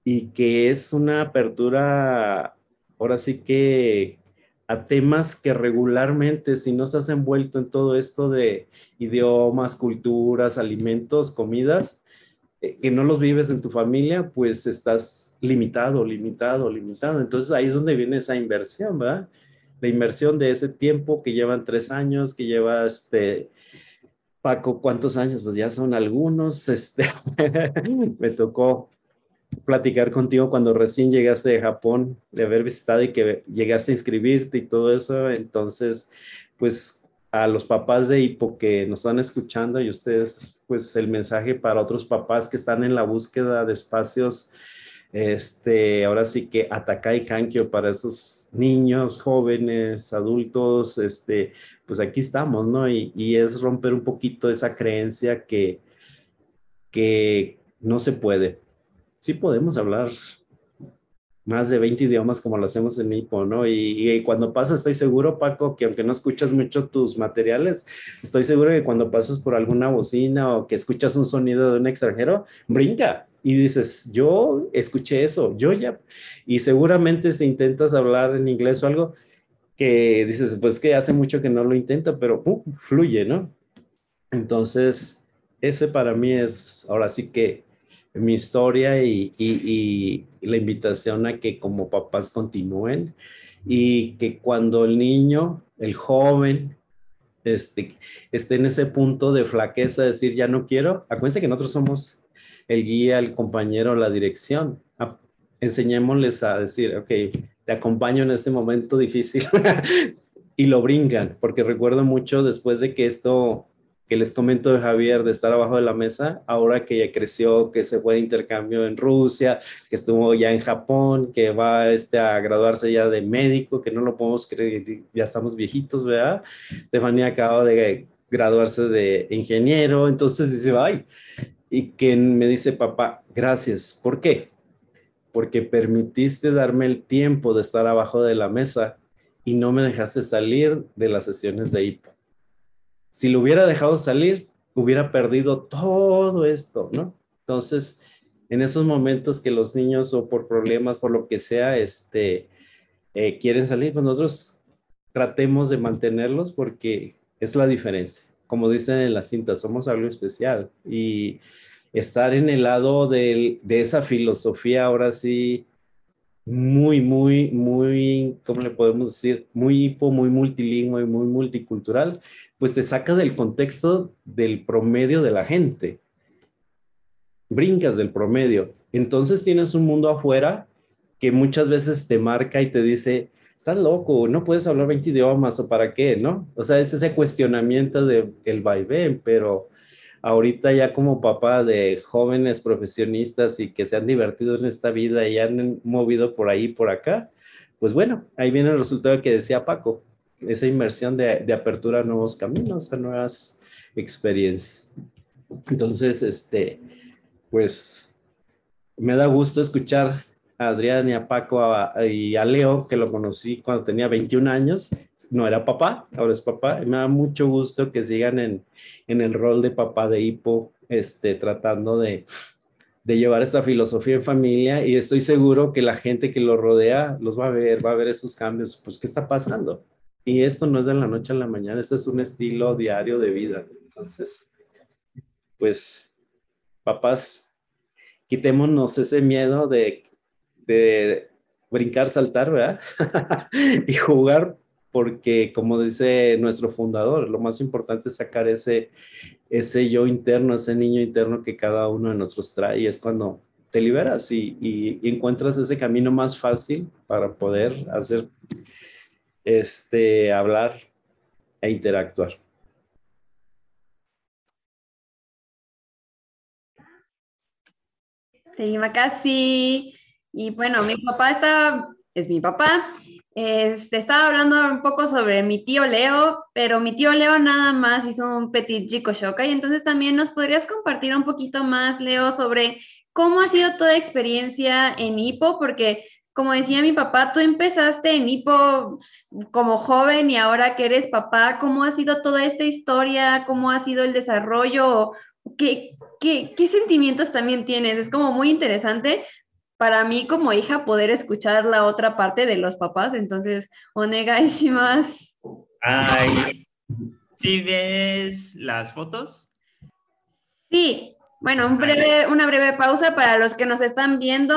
Speaker 5: y que es una apertura, ahora sí que a temas que regularmente, si no se has envuelto en todo esto de idiomas, culturas, alimentos, comidas, eh, que no los vives en tu familia, pues estás limitado, limitado, limitado. Entonces ahí es donde viene esa inversión, ¿verdad? La inversión de ese tiempo que llevan tres años, que lleva este, Paco, ¿cuántos años? Pues ya son algunos, este, me tocó platicar contigo cuando recién llegaste de Japón, de haber visitado y que llegaste a inscribirte y todo eso. Entonces, pues a los papás de Hipo que nos están escuchando y ustedes, pues el mensaje para otros papás que están en la búsqueda de espacios, este, ahora sí que Atakai Kankyo para esos niños, jóvenes, adultos, este, pues aquí estamos, ¿no? Y, y es romper un poquito esa creencia que, que no se puede, sí podemos hablar más de 20 idiomas como lo hacemos en Nipo, ¿no? Y, cuando pasas, estoy seguro, Paco, que aunque no escuchas mucho tus materiales, estoy seguro que cuando pasas por alguna bocina o que escuchas un sonido de un extranjero, brinca y dices, yo escuché eso, yo ya. Y seguramente si intentas hablar en inglés o algo, que dices, pues que hace mucho que no lo intento, pero fluye, ¿no? Entonces, ese para mí es, ahora sí que mi historia y, y, la invitación a que como papás continúen y que cuando el niño, el joven, este, esté en ese punto de flaqueza, decir ya no quiero, acuérdense que nosotros somos el guía, el compañero, la dirección. Enseñémosles a decir, ok, te acompaño en este momento difícil y lo brincan, porque recuerdo mucho después de que esto que les comento de Javier de estar abajo de la mesa, ahora que ya creció, que se fue de intercambio en Rusia, que estuvo ya en Japón, que va este, a graduarse ya de médico, que no lo podemos creer, ya estamos viejitos, ¿verdad? Estefanía acaba de graduarse de ingeniero, entonces dice, ay, y que me dice, papá, gracias, ¿por qué? Porque permitiste darme el tiempo de estar abajo de la mesa y no me dejaste salir de las sesiones de hipo si lo hubiera dejado salir, hubiera perdido todo esto, ¿no? Entonces, en esos momentos que los niños o por problemas, por lo que sea, este, eh, quieren salir, pues nosotros tratemos de mantenerlos porque es la diferencia. Como dicen en la cinta, somos algo especial y estar en el lado de, de esa filosofía ahora sí muy, muy, muy, ¿cómo le podemos decir? Muy hipo, muy multilingüe, muy multicultural, pues te saca del contexto del promedio de la gente. Brincas del promedio. Entonces tienes un mundo afuera que muchas veces te marca y te dice, estás loco, no puedes hablar 20 idiomas o para qué, ¿no? O sea, es ese cuestionamiento del el vaivén, pero ahorita ya como papá de jóvenes profesionistas y que se han divertido en esta vida y han movido por ahí por acá, pues bueno, ahí viene el resultado que decía Paco, esa inversión de, de apertura a nuevos caminos, a nuevas experiencias. Entonces, este, pues me da gusto escuchar a Adrián y a Paco y a Leo, que lo conocí cuando tenía 21 años, no era papá, ahora es papá. Y me da mucho gusto que sigan en, en el rol de papá de hipo, este, tratando de, de llevar esta filosofía en familia y estoy seguro que la gente que lo rodea los va a ver, va a ver esos cambios. Pues, ¿qué está pasando? Y esto no es de la noche a la mañana, este es un estilo diario de vida. Entonces, pues, papás, quitémonos ese miedo de, de brincar, saltar, ¿verdad? y jugar porque como dice nuestro fundador, lo más importante es sacar ese, ese yo interno, ese niño interno que cada uno de nosotros trae y es cuando te liberas y, y, encuentras ese camino más fácil para poder hacer, este, hablar e interactuar.
Speaker 1: Sí, casi. Y bueno, mi papá está, es mi papá, este, estaba hablando un poco sobre mi tío Leo, pero mi tío Leo nada más hizo un petit chico y entonces también nos podrías compartir un poquito más, Leo, sobre cómo ha sido toda experiencia en Hipo, porque como decía mi papá, tú empezaste en Hipo como joven y ahora que eres papá, ¿cómo ha sido toda esta historia? ¿Cómo ha sido el desarrollo? ¿Qué, qué, qué sentimientos también tienes? Es como muy interesante para mí como hija poder escuchar la otra parte de los papás, entonces, onega más.
Speaker 4: Ay, ¿sí ves las fotos?
Speaker 1: Sí, bueno, una breve pausa para los que nos están viendo,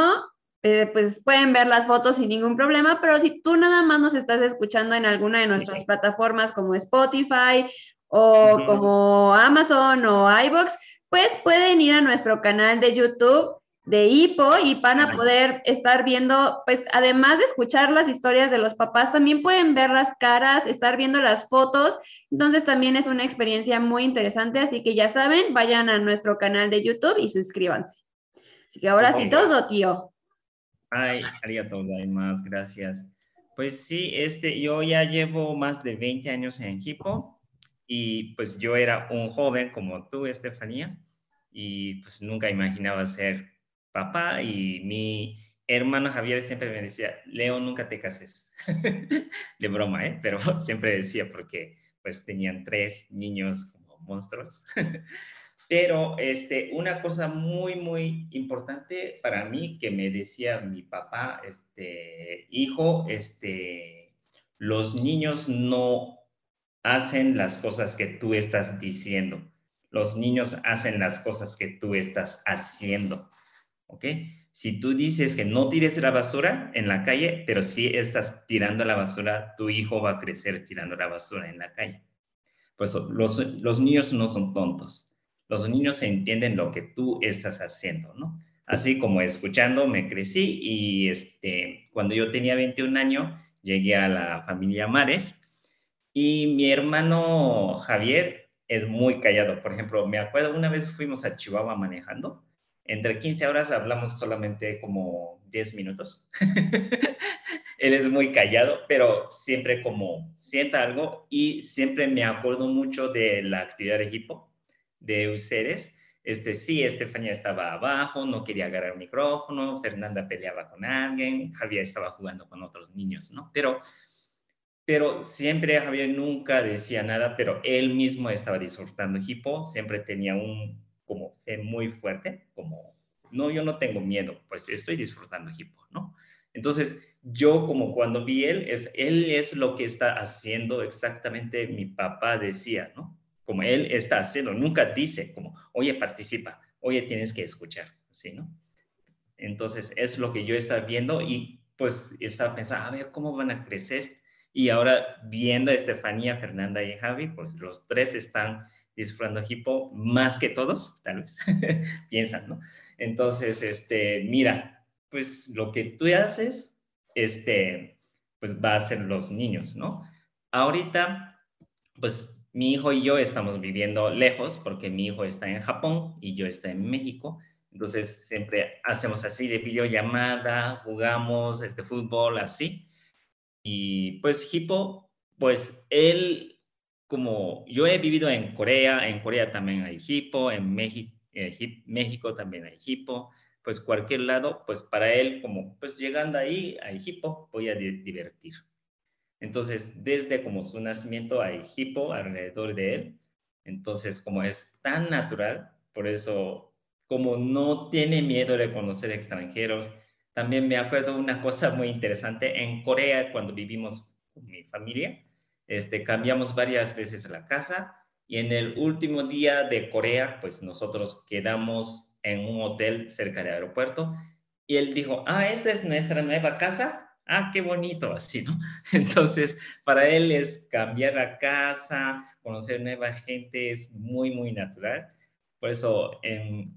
Speaker 1: eh, pues pueden ver las fotos sin ningún problema, pero si tú nada más nos estás escuchando en alguna de nuestras plataformas como Spotify o como Amazon o iBox, pues pueden ir a nuestro canal de YouTube de hipo y van a poder estar viendo, pues además de escuchar las historias de los papás, también pueden ver las caras, estar viendo las fotos. Entonces también es una experiencia muy interesante, así que ya saben, vayan a nuestro canal de YouTube y suscríbanse. Así que ahora sí, todo, tío.
Speaker 4: Ay, más, gracias. Pues sí, este, yo ya llevo más de 20 años en hipo y pues yo era un joven como tú, Estefanía, y pues nunca imaginaba ser papá y mi hermano Javier siempre me decía, Leo, nunca te cases. de broma, ¿eh? Pero siempre decía porque pues tenían tres niños como monstruos. Pero este, una cosa muy, muy importante para mí que me decía mi papá, este, hijo, este, los niños no hacen las cosas que tú estás diciendo. Los niños hacen las cosas que tú estás haciendo.
Speaker 6: ¿Ok? Si tú dices que no tires la basura en la calle, pero si estás tirando la basura, tu hijo va a crecer tirando la basura en la calle. Pues los, los niños no son tontos. Los niños entienden lo que tú estás haciendo, ¿no? Así como escuchando, me crecí y este, cuando yo tenía 21 años, llegué a la familia Mares y mi hermano Javier es muy callado. Por ejemplo, me acuerdo una vez fuimos a Chihuahua manejando entre 15 horas hablamos solamente como 10 minutos. Él es muy callado, pero siempre como sienta algo y siempre me acuerdo mucho de la actividad de hipo de ustedes. Este, sí, Estefania estaba abajo, no quería agarrar el micrófono, Fernanda peleaba con alguien, Javier estaba jugando con otros niños, ¿no? Pero, pero siempre Javier nunca decía nada, pero él mismo estaba disfrutando hipo, siempre tenía un, como fe muy fuerte, como, no, yo no tengo miedo, pues estoy disfrutando hipo, ¿no? Entonces, yo como cuando vi él, es, él es lo que está haciendo exactamente mi papá decía, ¿no? Como él está haciendo, nunca dice como, oye, participa, oye, tienes que escuchar, ¿sí, no? Entonces, es lo que yo estaba viendo y pues estaba pensando, a ver, ¿cómo van a crecer? Y ahora viendo a Estefanía, Fernanda y Javi, pues los tres están disfrutando hipo más que todos, tal vez, piensan, ¿no? Entonces, este, mira, pues lo que tú haces, este, pues va a ser los niños, ¿no? Ahorita, pues mi hijo y yo estamos viviendo lejos porque mi hijo está en Japón y yo estoy en México. Entonces siempre hacemos así de videollamada, jugamos este fútbol así. Y pues Hipo, pues él como yo he vivido en Corea, en Corea también hay hipo, en México, eh, México también hay hipo, pues cualquier lado, pues para él como pues llegando ahí hay hipo, voy a divertir. Entonces, desde como su nacimiento hay hipo alrededor de él. Entonces, como es tan natural, por eso como no tiene miedo de conocer extranjeros, también me acuerdo una cosa muy interesante en Corea cuando vivimos con mi familia este, cambiamos varias veces la casa y en el último día de Corea, pues nosotros quedamos en un hotel cerca del aeropuerto y él dijo, ah, esta es nuestra nueva casa. Ah, qué bonito, así, ¿no? Entonces, para él es cambiar la casa, conocer nueva gente, es muy, muy natural. Por eso,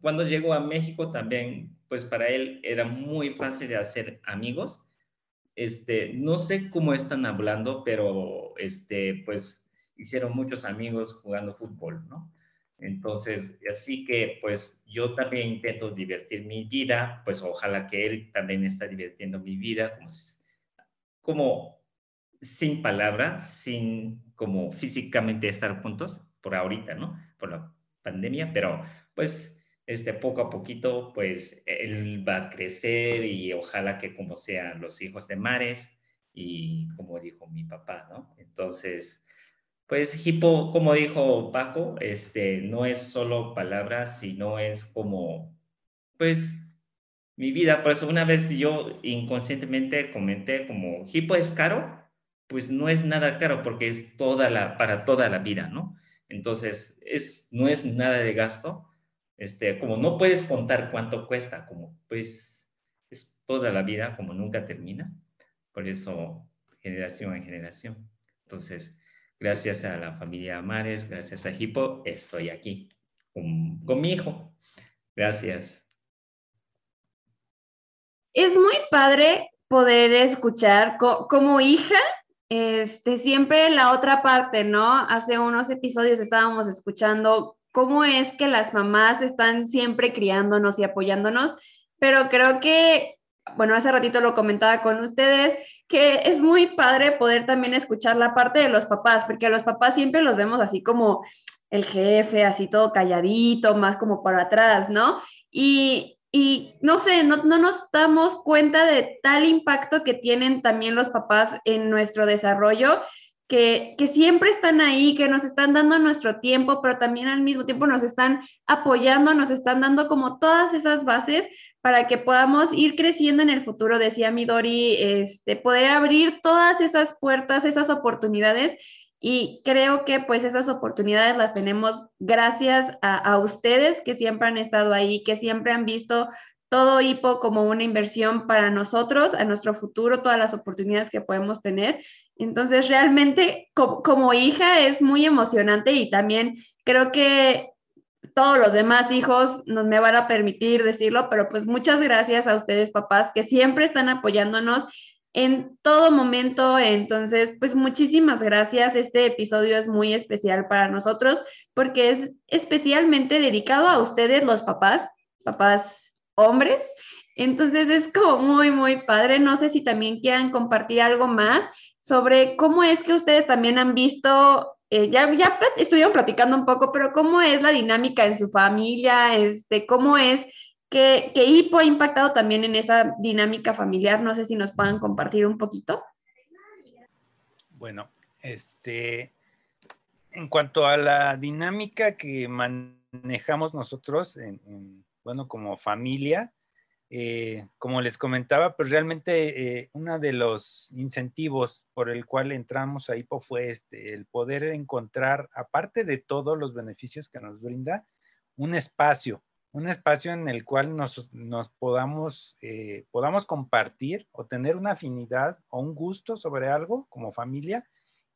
Speaker 6: cuando llegó a México también, pues para él era muy fácil de hacer amigos este, no sé cómo están hablando, pero este, pues hicieron muchos amigos jugando fútbol, ¿no? Entonces, así que pues yo también intento divertir mi vida, pues ojalá que él también está divirtiendo mi vida, como, como sin palabra, sin como físicamente estar juntos por ahorita, ¿no? Por la pandemia, pero pues este, poco a poquito, pues él va a crecer y ojalá que como sean los hijos de Mares y como dijo mi papá, ¿no? Entonces, pues hipo, como dijo Paco, este, no es solo palabras, sino es como, pues, mi vida. Por eso una vez yo inconscientemente comenté como, hipo es caro, pues no es nada caro porque es toda la, para toda la vida, ¿no? Entonces, es, no es nada de gasto, este, como no puedes contar cuánto cuesta, como pues es toda la vida, como nunca termina, por eso generación en generación. Entonces, gracias a la familia Mares, gracias a Hipo, estoy aquí con, con mi hijo. Gracias.
Speaker 1: Es muy padre poder escuchar como hija este, siempre la otra parte, ¿no? Hace unos episodios estábamos escuchando cómo es que las mamás están siempre criándonos y apoyándonos, pero creo que, bueno, hace ratito lo comentaba con ustedes, que es muy padre poder también escuchar la parte de los papás, porque a los papás siempre los vemos así como el jefe, así todo calladito, más como para atrás, ¿no? Y, y no sé, no, no, nos damos cuenta de tal impacto que tienen también los papás en nuestro desarrollo que, siempre están ahí, que nos están dando nuestro tiempo, pero también al mismo tiempo nos están apoyando, nos están dando como todas esas bases para que podamos ir creciendo en el futuro, decía Midori, este, poder abrir todas esas puertas, esas oportunidades. Y creo que pues esas oportunidades las tenemos gracias a, a ustedes que siempre han estado ahí, que siempre han visto todo hipo como una inversión para nosotros, a nuestro futuro, todas las oportunidades que podemos tener. Entonces, realmente como, hija es muy emocionante y también creo que todos los demás hijos no me van a permitir decirlo, pero pues muchas gracias a ustedes papás que siempre están apoyándonos en todo momento. Entonces, pues muchísimas gracias. Este episodio es muy especial para nosotros porque es especialmente dedicado a ustedes los papás, papás hombres. Entonces es como muy, muy padre. No sé si también quieran compartir algo más sobre cómo es que ustedes también han visto, eh, ya, ya estuvieron platicando un poco, pero cómo es la dinámica en su familia, este, cómo es que, que HIPO ha impactado también en esa dinámica familiar. No sé si nos puedan compartir un poquito.
Speaker 2: Bueno, este, en cuanto a la dinámica que manejamos nosotros, en, bueno, como familia, eh, como les comentaba, pues realmente eh, uno de los incentivos por el cual entramos a IPO fue este, el poder encontrar, aparte de todos los beneficios que nos brinda, un espacio, un espacio en el cual nos, podamos, eh, podamos compartir o tener una afinidad o un gusto sobre algo como familia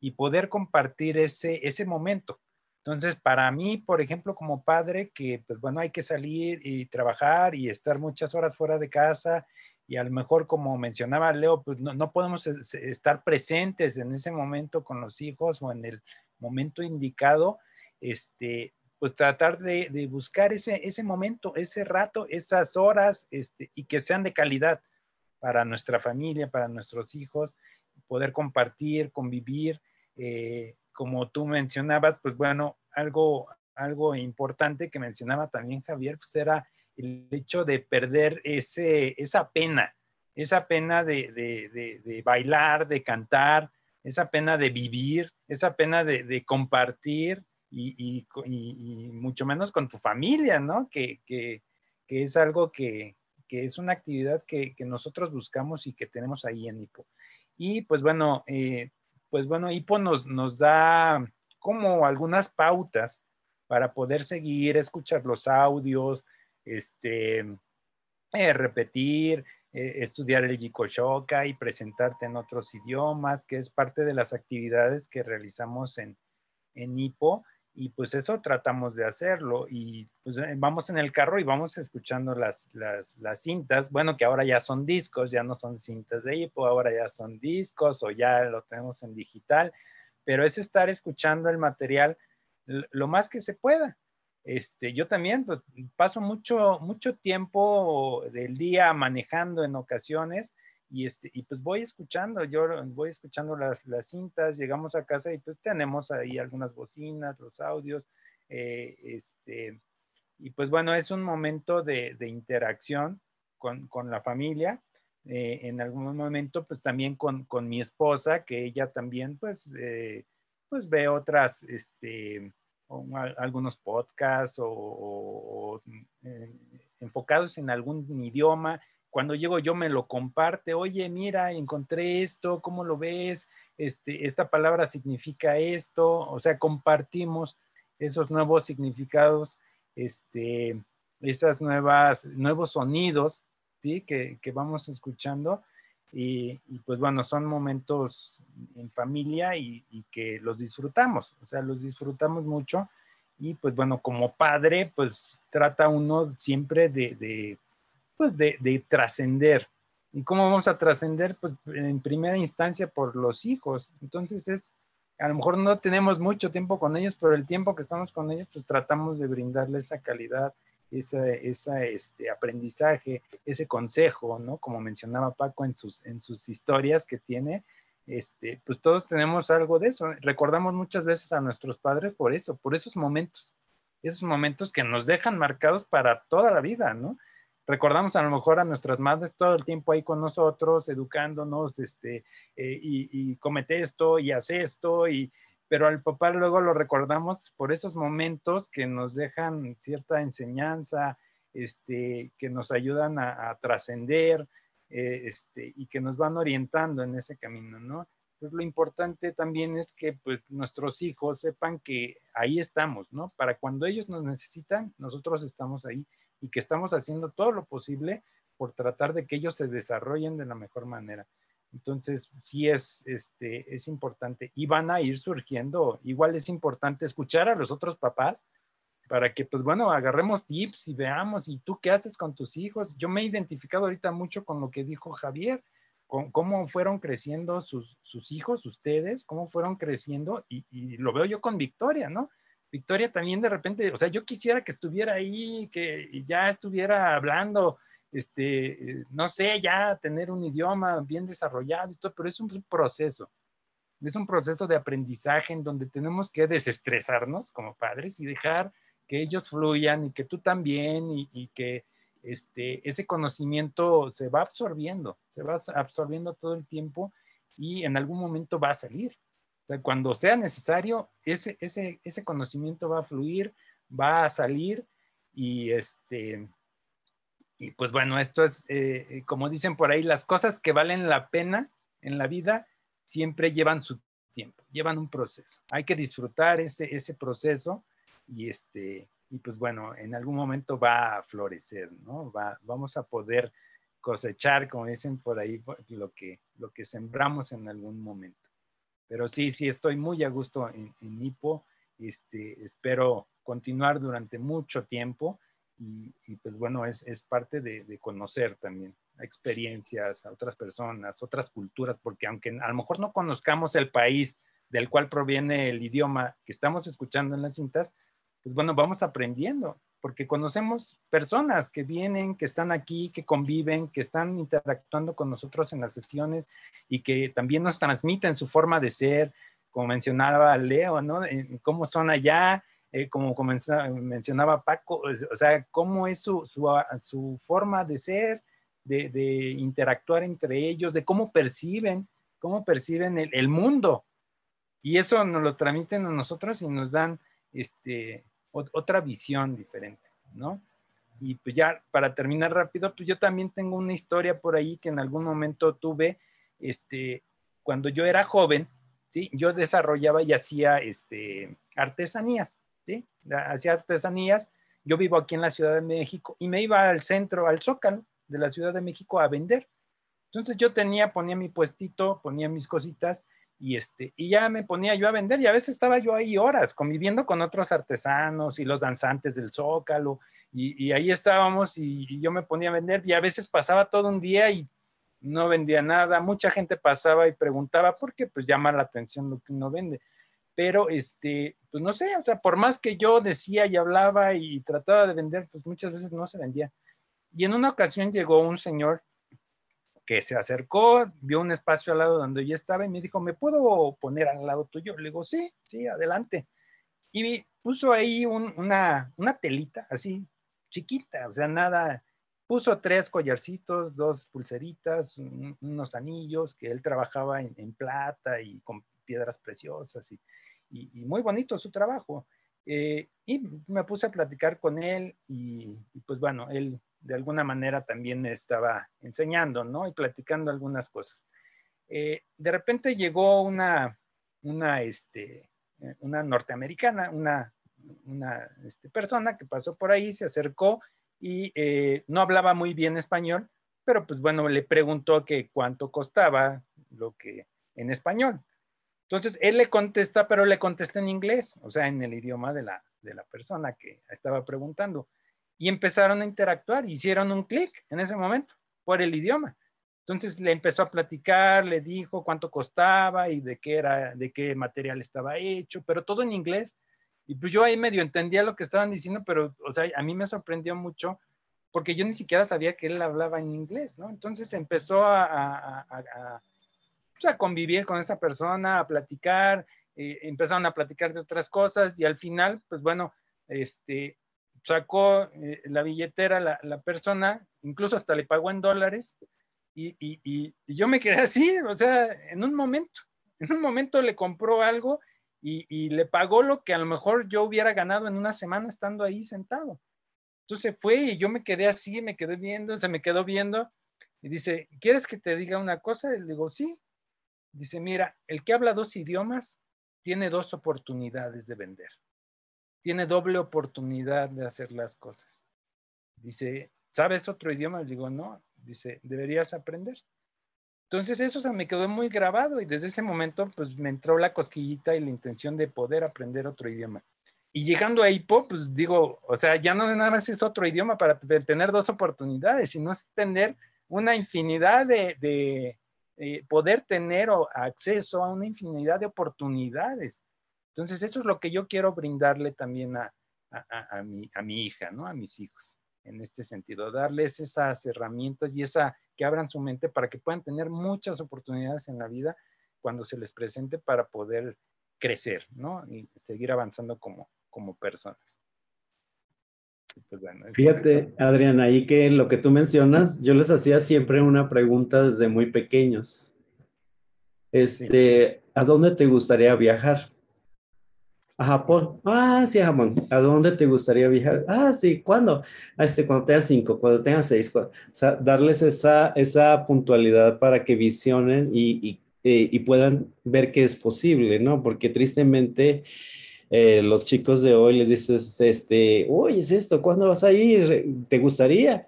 Speaker 2: y poder compartir ese, ese momento. Entonces, para mí, por ejemplo, como padre, que pues bueno, hay que salir y trabajar y estar muchas horas fuera de casa y a lo mejor, como mencionaba Leo, pues no, podemos estar presentes en ese momento con los hijos o en el momento indicado, este, pues tratar de, buscar ese, ese momento, ese rato, esas horas, este, y que sean de calidad para nuestra familia, para nuestros hijos, poder compartir, convivir, eh, como tú mencionabas, pues bueno, algo, algo importante que mencionaba también Javier, pues era el hecho de perder ese, esa pena, esa pena de, bailar, de cantar, esa pena de vivir, esa pena de, compartir y, mucho menos con tu familia, ¿no? Que, es algo que, es una actividad que, nosotros buscamos y que tenemos ahí en IPO. Y pues bueno, eh, pues bueno, IPO nos, da como algunas pautas para poder seguir, escuchar los audios, este, eh, repetir, eh, estudiar el Jikoshoka y presentarte en otros idiomas, que es parte de las actividades que realizamos en, en IPO. Y pues eso tratamos de hacerlo. Y pues eh, vamos en el carro y vamos escuchando las, las, cintas. Bueno, que ahora ya son discos, ya no son cintas de IPO, ahora ya son discos o ya lo tenemos en digital. Pero es estar escuchando el material lo más que se pueda. Este, yo también pues, paso mucho, mucho tiempo del día manejando en ocasiones y, este, y pues voy escuchando, yo voy escuchando las, las cintas, llegamos a casa y pues tenemos ahí algunas bocinas, los audios, eh, este, y pues bueno, es un momento de, de interacción con, con, la familia. Eh, en algún momento pues también con, con, mi esposa, que ella también pues, eh, pues ve otras, este, algunos podcasts o, enfocados en algún idioma cuando llego yo me lo comparte, oye, mira, encontré esto, ¿cómo lo ves? Este, esta palabra significa esto, o sea, compartimos esos nuevos significados, este, esas nuevas, nuevos sonidos, ¿sí? Que, vamos escuchando. Y, pues bueno, son momentos en familia y, que los disfrutamos, o sea, los disfrutamos mucho. Y pues bueno, como padre, pues trata uno siempre de pues de, trascender. ¿Y cómo vamos a trascender? Pues en primera instancia por los hijos. Entonces es, a lo mejor no tenemos mucho tiempo con ellos, pero el tiempo que estamos con ellos, pues tratamos de brindarles esa calidad, ese esa, este, aprendizaje, ese consejo, ¿no? Como mencionaba Paco en sus, en sus historias que tiene, este, pues todos tenemos algo de eso. Recordamos muchas veces a nuestros padres por eso, por esos momentos, esos momentos que nos dejan marcados para toda la vida, ¿no? Recordamos a lo mejor a nuestras madres todo el tiempo ahí con nosotros, educándonos, este, eh, y, comete esto y hace esto, y, pero al papá luego lo recordamos por esos momentos que nos dejan cierta enseñanza, este, que nos ayudan a, trascender, eh, este, y que nos van orientando en ese camino, ¿no? pues lo importante también es que pues nuestros hijos sepan que ahí estamos, ¿no? Para cuando ellos nos necesitan, nosotros estamos ahí y que estamos haciendo todo lo posible por tratar de que ellos se desarrollen de la mejor manera. Entonces, sí es, este, es importante y van a ir surgiendo. Igual es importante escuchar a los otros papás para que, pues bueno, agarremos tips y veamos, ¿y tú qué haces con tus hijos? Yo me he identificado ahorita mucho con lo que dijo Javier cómo fueron creciendo sus, hijos, ustedes, cómo fueron creciendo, y, lo veo yo con Victoria, ¿no? Victoria también de repente, o sea, yo quisiera que estuviera ahí, que ya estuviera hablando, este, no sé, ya tener un idioma bien desarrollado y todo, pero es un proceso, es un proceso de aprendizaje en donde tenemos que desestresarnos como padres y dejar que ellos fluyan y que tú también y que este, ese conocimiento se va absorbiendo, se va absorbiendo todo el tiempo y en algún momento va a salir. Cuando sea necesario, ese, ese, ese conocimiento va a fluir, va a salir y este, y pues bueno, esto es, eh, eh, como dicen por ahí, las cosas que valen la pena en la vida siempre llevan su tiempo, llevan un proceso. Hay que disfrutar ese, ese proceso y este, y pues bueno, en algún momento va a florecer, ¿no? Va, vamos a poder cosechar, como dicen por ahí, lo que, lo que sembramos en algún momento. Pero sí, sí, estoy muy a gusto en, en Hipo. Este, espero continuar durante mucho tiempo y, pues bueno, es, es parte de, de, conocer también experiencias a otras personas, otras culturas, porque aunque a lo mejor no conozcamos el país del cual proviene el idioma que estamos escuchando en las cintas, pues bueno, vamos aprendiendo, porque conocemos personas que vienen, que están aquí, que conviven, que están interactuando con nosotros en las sesiones y que también nos transmiten su forma de ser, como mencionaba Leo, ¿no? Cómo son allá, eh, como mencionaba Paco, o sea, cómo es su, su, forma de ser, de, de, interactuar entre ellos, de cómo perciben, cómo perciben el, el mundo. Y eso nos lo transmiten a nosotros y nos dan este, otra visión diferente, ¿no? Y pues ya para terminar rápido, pues yo también tengo una historia por ahí que en algún momento tuve, este, cuando yo era joven, ¿sí? Yo desarrollaba y hacía, este, artesanías, ¿sí? Hacía artesanías. Yo vivo aquí en la Ciudad de México y me iba al centro, al Zócalo de la Ciudad de México a vender. Entonces yo tenía, ponía mi puestito, ponía mis cositas y, este, y ya me ponía yo a vender y a veces estaba yo ahí horas conviviendo con otros artesanos y los danzantes del Zócalo y, ahí estábamos y, yo me ponía a vender y a veces pasaba todo un día y no vendía nada, mucha gente pasaba y preguntaba porque pues llama la atención lo que uno vende, pero este, pues no sé, o sea, por más que yo decía y hablaba y trataba de vender, pues muchas veces no se vendía. Y en una ocasión llegó un señor que se acercó, vio un espacio al lado donde yo estaba y me dijo, ¿me puedo poner al lado tuyo? Le digo, sí, sí, adelante. Y puso ahí una, una telita así, chiquita, o sea, nada, puso tres collarcitos, dos pulseritas, unos anillos, que él trabajaba en, plata y con piedras preciosas y, y, muy bonito su trabajo. Eh, y me puse a platicar con él y, y, pues bueno, él de alguna manera también estaba enseñando, ¿no? Y platicando algunas cosas. Eh, de repente llegó una, una, este, una norteamericana, una, una este, persona que pasó por ahí, se acercó y eh, no hablaba muy bien español, pero pues bueno, le preguntó que cuánto costaba lo que en español. Entonces él le contesta, pero le contesta en inglés, o sea, en el idioma de la, de la persona que estaba preguntando y empezaron a interactuar, hicieron un clic en ese momento por el idioma. Entonces le empezó a platicar, le dijo cuánto costaba y de qué era, de qué material estaba hecho, pero todo en inglés. Y pues yo ahí medio entendía lo que estaban diciendo, pero, o sea, a mí me sorprendió mucho porque yo ni siquiera sabía que él hablaba en inglés, ¿no? Entonces empezó a, a, a, pues, convivir con esa persona, a platicar, eh, empezaron a platicar de otras cosas y al final, pues bueno, este, sacó eh, la billetera la, persona, incluso hasta le pagó en dólares, y, y, y, yo me quedé así, o sea, en un momento, en un momento le compró algo y, le pagó lo que a lo mejor yo hubiera ganado en una semana estando ahí sentado. Entonces fue y yo me quedé así, me quedé viendo, se me quedó viendo y dice, ¿quieres que te diga una cosa? Y le digo, sí. Dice, mira, el que habla dos idiomas tiene dos oportunidades de vender. Tiene doble oportunidad de hacer las cosas. Dice, ¿sabes otro idioma? Le digo, no. Dice, deberías aprender. Entonces eso se me quedó muy grabado y desde ese momento pues me entró la cosquillita y la intención de poder aprender otro idioma. Y llegando a IPO, pues digo, o sea, ya no nada más es otro idioma para tener dos oportunidades, sino es tener una infinidad de, eh, poder tener acceso a una infinidad de oportunidades. Entonces eso es lo que yo quiero brindarle también a, a, mi, a mi hija, ¿no? A mis hijos, en este sentido, darles esas herramientas y esa, que abran su mente para que puedan tener muchas oportunidades en la vida cuando se les presente para poder crecer, ¿no? Y seguir avanzando como, como personas.
Speaker 5: Pues Fíjate, Adriana, ahí que lo que tú mencionas, yo les hacía siempre una pregunta desde muy pequeños. Este, ¿a dónde te gustaría viajar? A Japón. Ah, sí, a Japón. ¿A dónde te gustaría viajar? Ah, sí, ¿cuándo? Ah, este, cuando tengas cinco, cuando tengas seis. O sea, darles esa, esa puntualidad para que visionen y, y, y puedan ver que es posible, ¿no? Porque tristemente eh, los chicos de hoy les dices, este, oye, es esto, ¿cuándo vas a ir? ¿Te gustaría?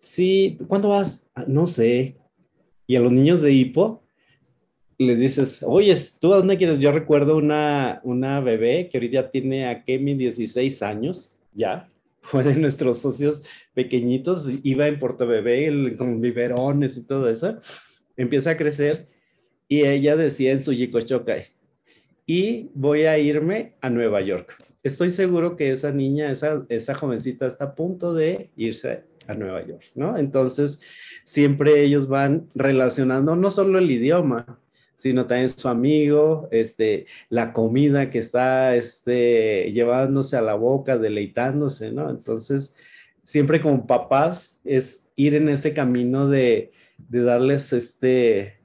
Speaker 5: Sí, ¿cuándo vas? Ah, no sé. Y a los niños de hipo les dices, oye, ¿tú a dónde quieres? Yo recuerdo una, una bebé que ahorita tiene a Kemi 16 años, ya, fue de nuestros socios pequeñitos, iba en Puerto Bebé con biberones y todo eso, empieza a crecer y ella decía en su Yicochoca, y voy a irme a Nueva York. Estoy seguro que esa niña, esa, esa jovencita está a punto de irse a Nueva York, ¿no? Entonces, siempre ellos van relacionando no solo el idioma, sino también su amigo, este, la comida que está este, llevándose a la boca, deleitándose, ¿no? Entonces, siempre como papás es ir en ese camino de, de darles este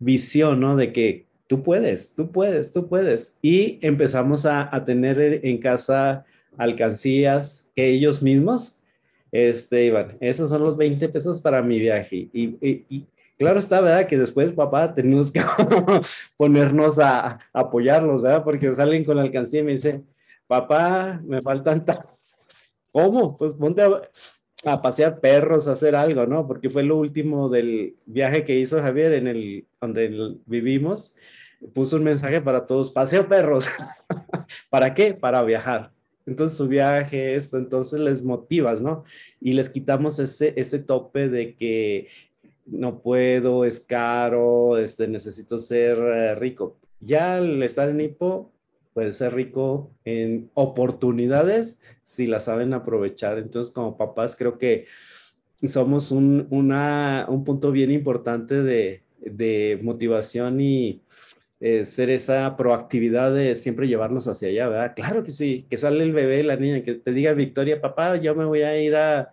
Speaker 5: visión, ¿no? De que tú puedes, tú puedes, tú puedes. Y empezamos a, tener en casa alcancías que ellos mismos este, iban, esos son los 20 pesos para mi viaje. Y, claro está, ¿verdad? Que después, papá, tenemos que ponernos a, apoyarlos, ¿verdad? Porque salen con la alcancía y me dicen, papá, me faltan... ¿Cómo? Pues ponte a, a pasear perros, a hacer algo, ¿no? Porque fue lo último del viaje que hizo Javier en el donde vivimos. Puso un mensaje para todos, paseo perros. ¿Para qué? Para viajar. Entonces su viaje, esto, entonces les motivas, ¿no? Y les quitamos ese, ese tope de que no puedo, es caro, este, necesito ser eh, rico. Ya al estar en hipo, puede ser rico en oportunidades si las saben aprovechar. Entonces, como papás, creo que somos un, un punto bien importante de, de motivación y eh, ser esa proactividad de siempre llevarnos hacia allá, ¿verdad? Claro que sí, que sale el bebé, la niña, que te diga Victoria, papá, yo me voy a ir a,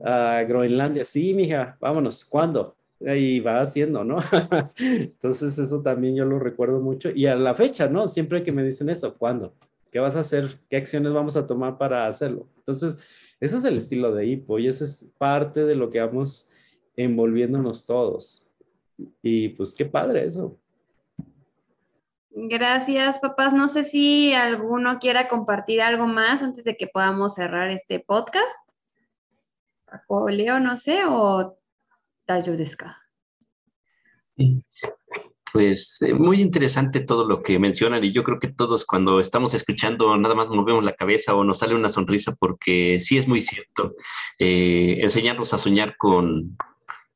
Speaker 5: a Groenlandia. Sí, mija, vámonos. ¿Cuándo? y va haciendo, ¿no? Entonces eso también yo lo recuerdo mucho y a la fecha, ¿no? Siempre que me dicen eso, ¿cuándo? ¿Qué vas a hacer? ¿Qué acciones vamos a tomar para hacerlo? Entonces, ese es el estilo de hipo y ese es parte de lo que vamos envolviéndonos todos. Y pues qué padre eso.
Speaker 1: Gracias, papás. No sé si alguno quiera compartir algo más antes de que podamos cerrar este podcast. O Leo, no sé, o
Speaker 3: pues eh, muy interesante todo lo que mencionan y yo creo que todos cuando estamos escuchando nada más movemos la cabeza o nos sale una sonrisa porque sí es muy cierto eh, enseñarnos a soñar con,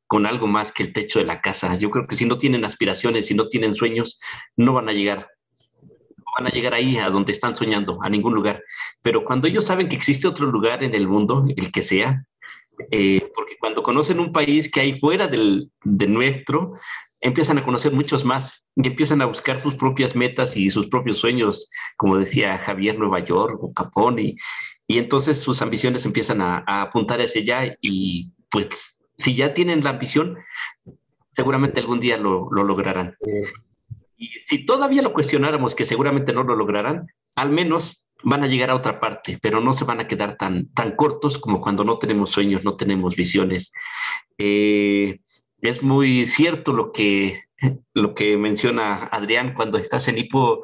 Speaker 3: con algo más que el techo de la casa. Yo creo que si no tienen aspiraciones, si no tienen sueños, no van a llegar van a llegar ahí a donde están soñando, a ningún lugar. Pero cuando ellos saben que existe otro lugar en el mundo, el que sea, eh, porque cuando conocen un país que hay fuera del, de nuestro, empiezan a conocer muchos más y empiezan a buscar sus propias metas y sus propios sueños, como decía Javier, Nueva York o Capón, y, y entonces sus ambiciones empiezan a, apuntar hacia allá y pues si ya tienen la ambición, seguramente algún día lo, lo lograrán. Y si todavía lo cuestionáramos que seguramente no lo lograrán, al menos van a llegar a otra parte, pero no se van a quedar tan, tan cortos como cuando no tenemos sueños, no tenemos visiones. Eh, es muy cierto lo que lo que menciona Adrián, cuando estás en hipo,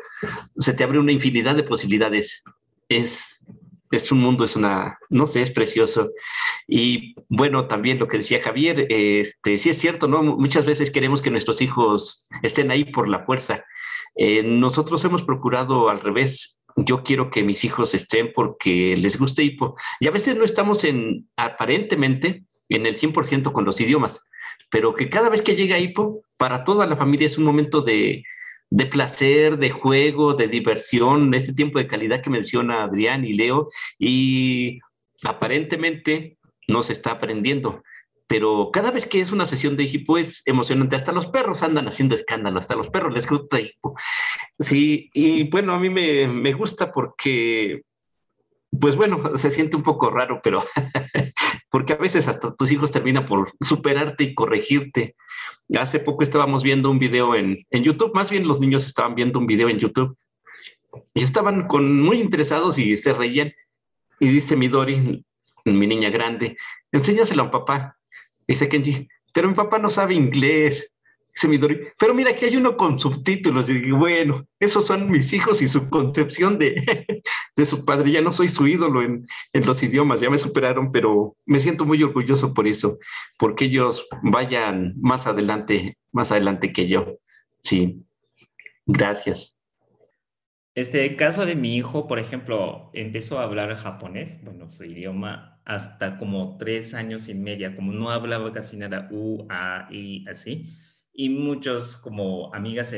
Speaker 3: se te abre una infinidad de posibilidades. Es, es un mundo, es una, no sé, es precioso. Y bueno, también lo que decía Javier, este, sí es cierto, ¿no? Muchas veces queremos que nuestros hijos estén ahí por la fuerza. Eh, nosotros hemos procurado al revés. Yo quiero que mis hijos estén porque les guste hipo. Y a veces no estamos en, aparentemente, en el 100% con los idiomas, pero que cada vez que llega hipo, para toda la familia es un momento de, de placer, de juego, de diversión, ese tiempo de calidad que menciona Adrián y Leo, y aparentemente no se está aprendiendo. Pero cada vez que es una sesión de hipo es emocionante. Hasta los perros andan haciendo escándalo, hasta los perros les gusta hipo. Sí, y bueno, a mí me, me gusta porque pues bueno, se siente un poco raro, pero porque a veces hasta tus hijos terminan por superarte y corregirte. Hace poco estábamos viendo un video en, en YouTube, más bien los niños estaban viendo un video en YouTube y estaban con, muy interesados y se reían. Y dice mi Dori, mi niña grande, enséñaselo a papá. Dice Kenji, pero mi papá no sabe inglés pero mira, aquí hay uno con subtítulos. Y digo, bueno, esos son mis hijos y su concepción de, de su padre. Ya no soy su ídolo en, en, los idiomas, ya me superaron, pero me siento muy orgulloso por eso, porque ellos vayan más adelante, más adelante que yo. Sí, gracias.
Speaker 6: Este caso de mi hijo, por ejemplo, empezó a hablar japonés, bueno, su idioma, hasta como tres años y media, como no hablaba casi nada, U, A, I, así y muchos como amigas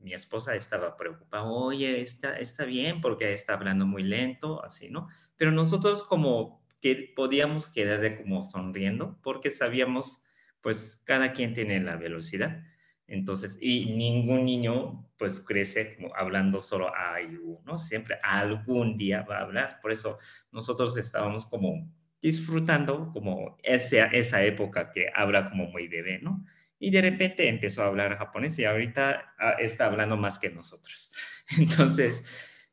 Speaker 6: mi esposa estaba preocupada, oye, está, está bien porque está hablando muy lento, así, ¿no? Pero nosotros como que podíamos quedar de como sonriendo porque sabíamos, pues cada quien tiene la velocidad. Entonces, y ningún niño pues crece como hablando solo a y ¿no? Siempre algún día va a hablar. Por eso nosotros estábamos como disfrutando como esa, esa época que habla como muy bebé, ¿no? y de repente empezó a hablar japonés y ahorita ah, está hablando más que nosotros. Entonces,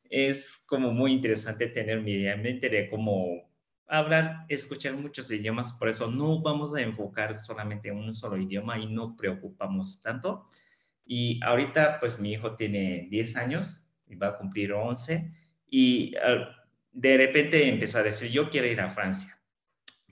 Speaker 6: es como muy interesante tener mi mente de cómo hablar, escuchar muchos idiomas, por eso no vamos a enfocar solamente en un solo idioma y no preocupamos tanto. Y ahorita, pues mi hijo tiene 10 años y va a cumplir 11 y ah, de repente empezó a decir, yo quiero ir a Francia.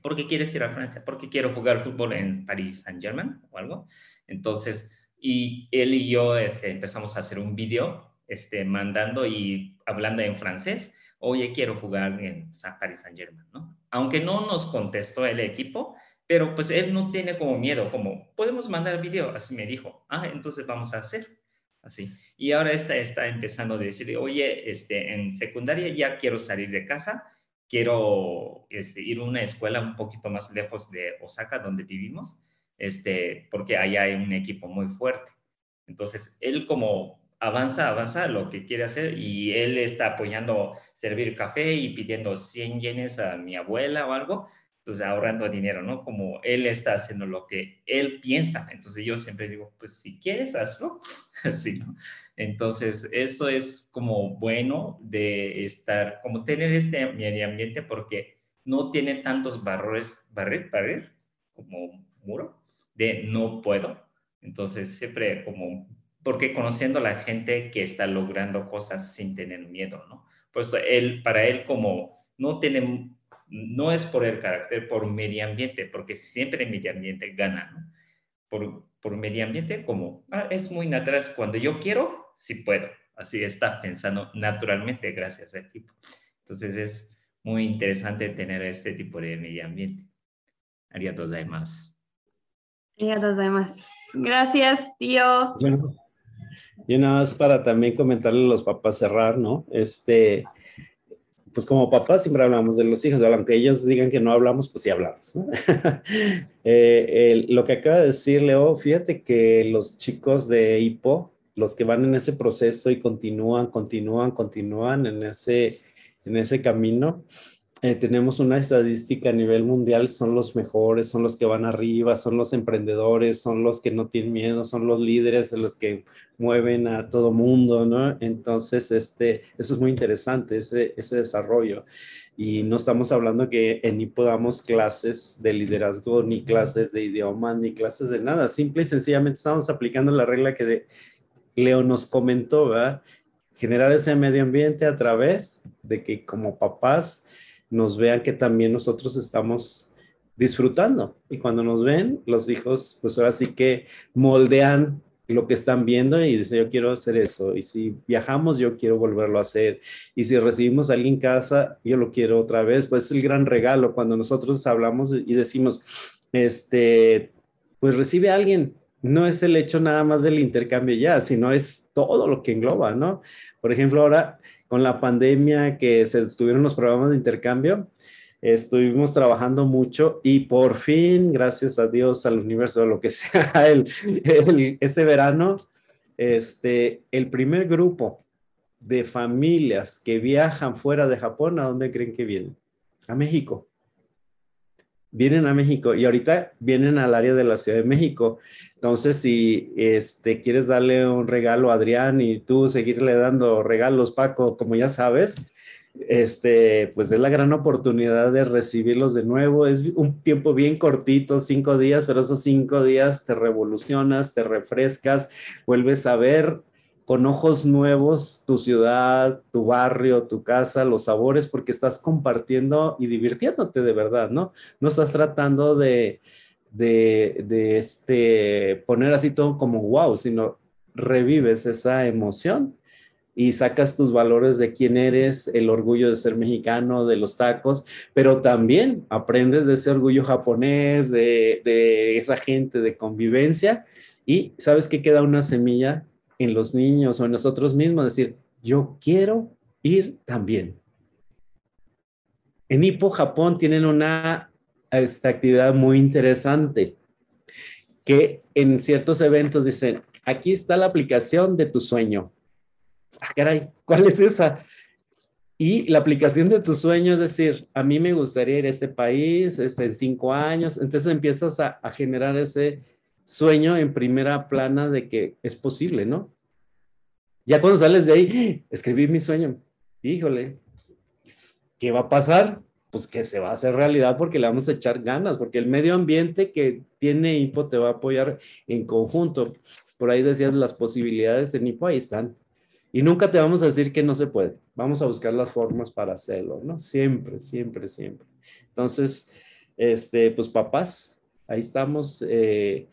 Speaker 6: ¿Por qué quieres ir a Francia? Porque quiero jugar fútbol en París Saint-Germain o algo. Entonces, y él y yo este, empezamos a hacer un video este, mandando y hablando en francés, oye, quiero jugar en París Saint-Germain, ¿no? Aunque no nos contestó el equipo, pero pues él no tiene como miedo, como, podemos mandar video, así me dijo, ah, entonces vamos a hacer, así. Y ahora está, está empezando a decir, oye, este, en secundaria ya quiero salir de casa, quiero este, ir a una escuela un poquito más lejos de Osaka, donde vivimos, este, porque allá hay un equipo muy fuerte. Entonces, él como avanza, avanza lo que quiere hacer y él está apoyando servir café y pidiendo 100 yenes a mi abuela o algo, entonces ahorrando dinero, ¿no? Como él está haciendo lo que él piensa. Entonces yo siempre digo, pues si quieres, hazlo. Así, ¿no? Entonces eso es como bueno de estar, como tener este medio ambiente porque no tiene tantos barreres, barrer, barrer, como muro, de no puedo. Entonces siempre como, porque conociendo a la gente que está logrando cosas sin tener miedo, ¿no? Pues él, para él como no tiene no es por el carácter, por medio ambiente, porque siempre el medio ambiente gana, ¿no? Por, por medio ambiente, como, ah, es muy natural, cuando yo quiero, sí puedo. Así está pensando naturalmente gracias al equipo. Entonces es muy interesante tener este tipo de medio ambiente. Arigatou gozaimasu.
Speaker 1: Arigatou gozaimasu. Gracias, tío.
Speaker 5: y nada más para también comentarle a los papás cerrar, ¿no? Este, pues como papás siempre hablamos de los hijos, aunque ellos digan que no hablamos, pues sí hablamos. Eh, lo que acaba de decir Leo, fíjate que los chicos de HIPO, los que van en ese proceso y continúan, continúan, continúan en ese, en ese camino, eh, tenemos una estadística a nivel mundial, son los mejores, son los que van arriba, son los emprendedores, son los que no tienen miedo, son los líderes, los que mueven a todo mundo, ¿no? Entonces, este, eso es muy interesante, ese, ese desarrollo. Y no estamos hablando que ni podamos clases de liderazgo, ni clases de idiomas, ni clases de nada. Simple y sencillamente estamos aplicando la regla que de, Leo nos comentó, ¿verdad? Generar ese medio ambiente a través de que como papás nos vean que también nosotros estamos disfrutando. Y cuando nos ven, los hijos, pues ahora sí que moldean lo que están viendo y dicen, yo quiero hacer eso. Y si viajamos, yo quiero volverlo a hacer. Y si recibimos a alguien en casa, yo lo quiero otra vez. Pues es el gran regalo cuando nosotros hablamos y decimos, este, pues recibe a alguien. No es el hecho nada más del intercambio ya, sino es todo lo que engloba, ¿no? Por ejemplo, ahora con la pandemia que se tuvieron los programas de intercambio, estuvimos trabajando mucho y por fin, gracias a Dios, al universo, a lo que sea, el, este verano, este, el primer grupo de familias que viajan fuera de Japón, ¿a dónde creen que vienen? A México vienen a México y ahorita vienen al área de la Ciudad de México. Entonces, si este, quieres darle un regalo a Adrián y tú seguirle dando regalos, Paco, como ya sabes, este, pues es la gran oportunidad de recibirlos de nuevo. Es un tiempo bien cortito, cinco días, pero esos cinco días te revolucionas, te refrescas, vuelves a ver con ojos nuevos tu ciudad, tu barrio, tu casa, los sabores, porque estás compartiendo y divirtiéndote de verdad, ¿no? No estás tratando de, de, este, poner así todo como wow, sino revives esa emoción y sacas tus valores de quién eres, el orgullo de ser mexicano, de los tacos, pero también aprendes de ese orgullo japonés, de, de esa gente de convivencia y sabes que queda una semilla en los niños o en nosotros mismos, decir, yo quiero ir también. En Hippo, Japón, tienen una esta actividad muy interesante que en ciertos eventos dicen, aquí está la aplicación de tu sueño. Ah, caray, ¿cuál es esa? Y la aplicación de tu sueño es decir, a mí me gustaría ir a este país este, en cinco años. Entonces empiezas a, a generar ese, sueño en primera plana de que es posible, ¿no? Ya cuando sales de ahí, escribí mi sueño. Híjole, ¿qué va a pasar? Pues que se va a hacer realidad porque le vamos a echar ganas, porque el medio ambiente que tiene HIPO te va a apoyar en conjunto. Por ahí decías las posibilidades en HIPO, ahí están. Y nunca te vamos a decir que no se puede. Vamos a buscar las formas para hacerlo, ¿no? Siempre, siempre, siempre. Entonces, este, pues papás, ahí estamos. Eh,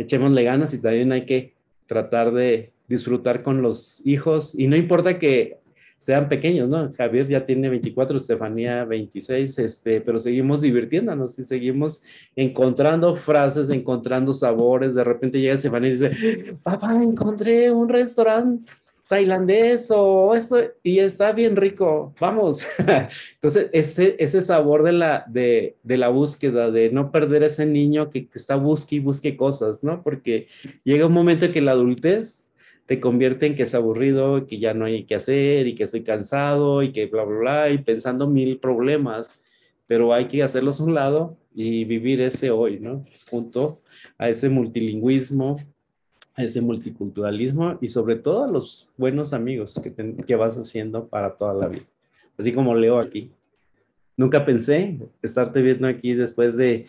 Speaker 5: echémosle ganas y también hay que tratar de disfrutar con los hijos y no importa que sean pequeños, ¿no? Javier ya tiene 24, Estefanía 26, este, pero seguimos divirtiéndonos y seguimos encontrando frases, encontrando sabores. De repente llega Estefanía y dice, papá, encontré un restaurante tailandés o esto, y está bien rico, vamos. Entonces, ese, ese sabor de la, de, de la búsqueda, de no perder ese niño que, está busque y busque cosas, ¿no? Porque llega un momento en que la adultez te convierte en que es aburrido, que ya no hay que hacer y que estoy cansado y que bla, bla, bla, y pensando mil problemas, pero hay que hacerlos a un lado y vivir ese hoy, ¿no? Junto a ese multilingüismo, ese multiculturalismo y sobre todo a los buenos amigos que, que vas haciendo para toda la vida. Así como leo aquí. Nunca pensé estarte viendo aquí después de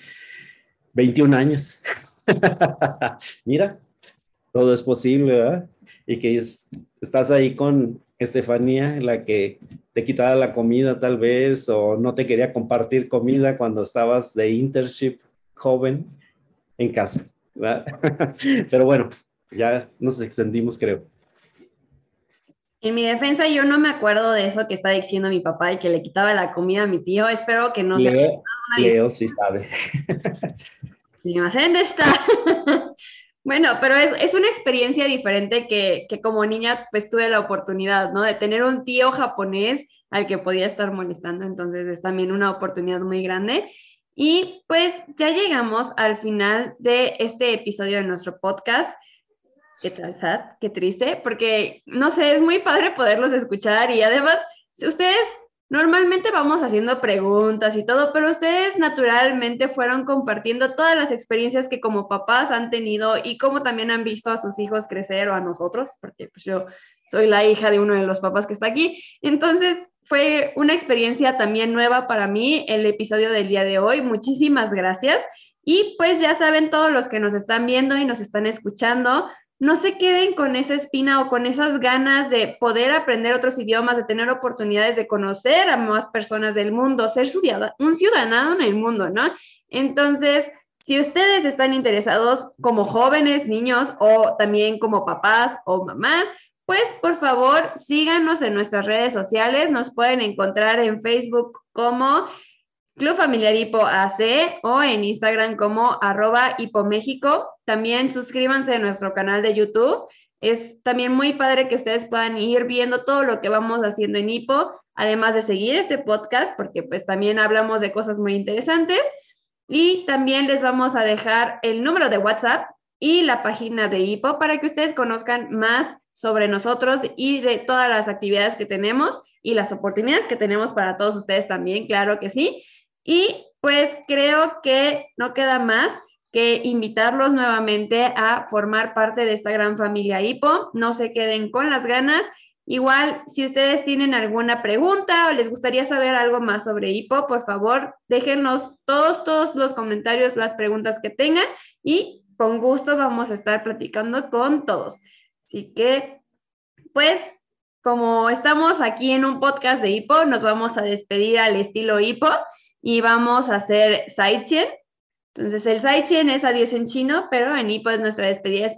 Speaker 5: 21 años. Mira, todo es posible, ¿verdad? Y que estás ahí con Estefanía, la que te quitaba la comida tal vez, o no te quería compartir comida cuando estabas de internship joven en casa. ¿verdad? Pero bueno, ya nos extendimos, creo.
Speaker 1: En mi defensa, yo no me acuerdo de eso que está diciendo mi papá y que le quitaba la comida a mi tío. Espero que no
Speaker 5: Leo, sea. Leo sí sabe.
Speaker 1: ¿Dónde está? bueno, pero es, es, una experiencia diferente que, que, como niña pues tuve la oportunidad, ¿no? De tener un tío japonés al que podía estar molestando. Entonces es también una oportunidad muy grande. Y pues ya llegamos al final de este episodio de nuestro podcast qué tal, sad, qué triste, porque no sé, es muy padre poderlos escuchar y además, ustedes Normalmente vamos haciendo preguntas y todo, pero ustedes naturalmente fueron compartiendo todas las experiencias que como papás han tenido y cómo también han visto a sus hijos crecer o a nosotros, porque pues yo soy la hija de uno de los papás que está aquí. Entonces, fue una experiencia también nueva para mí el episodio del día de hoy. Muchísimas gracias. Y pues ya saben todos los que nos están viendo y nos están escuchando, no se queden con esa espina o con esas ganas de poder aprender otros idiomas, de tener oportunidades de conocer a más personas del mundo, ser un ciudadano en el mundo, ¿no? Entonces, si ustedes están interesados como jóvenes, niños o también como papás o mamás, pues por favor síganos en nuestras redes sociales. Nos pueden encontrar en Facebook como Club Familiar Hipo AC o en Instagram como arroba México. También suscríbanse a nuestro canal de YouTube. Es también muy padre que ustedes puedan ir viendo todo lo que vamos haciendo en Hipo, además de seguir este podcast, porque pues también hablamos de cosas muy interesantes. Y también les vamos a dejar el número de WhatsApp y la página de Hipo para que ustedes conozcan más sobre nosotros y de todas las actividades que tenemos y las oportunidades que tenemos para todos ustedes también, claro que sí. Y pues creo que no queda más que invitarlos nuevamente a formar parte de esta gran familia HIPO. No se queden con las ganas. Igual, si ustedes tienen alguna pregunta o les gustaría saber algo más sobre HIPO, por favor, déjenos todos, todos los comentarios, las preguntas que tengan y con gusto vamos a estar platicando con todos. Así que, pues, como estamos aquí en un podcast de HIPO, nos vamos a despedir al estilo HIPO y vamos a hacer Saichen. Entonces, el Saichen es adiós en chino, pero en Ipo es nuestra despedida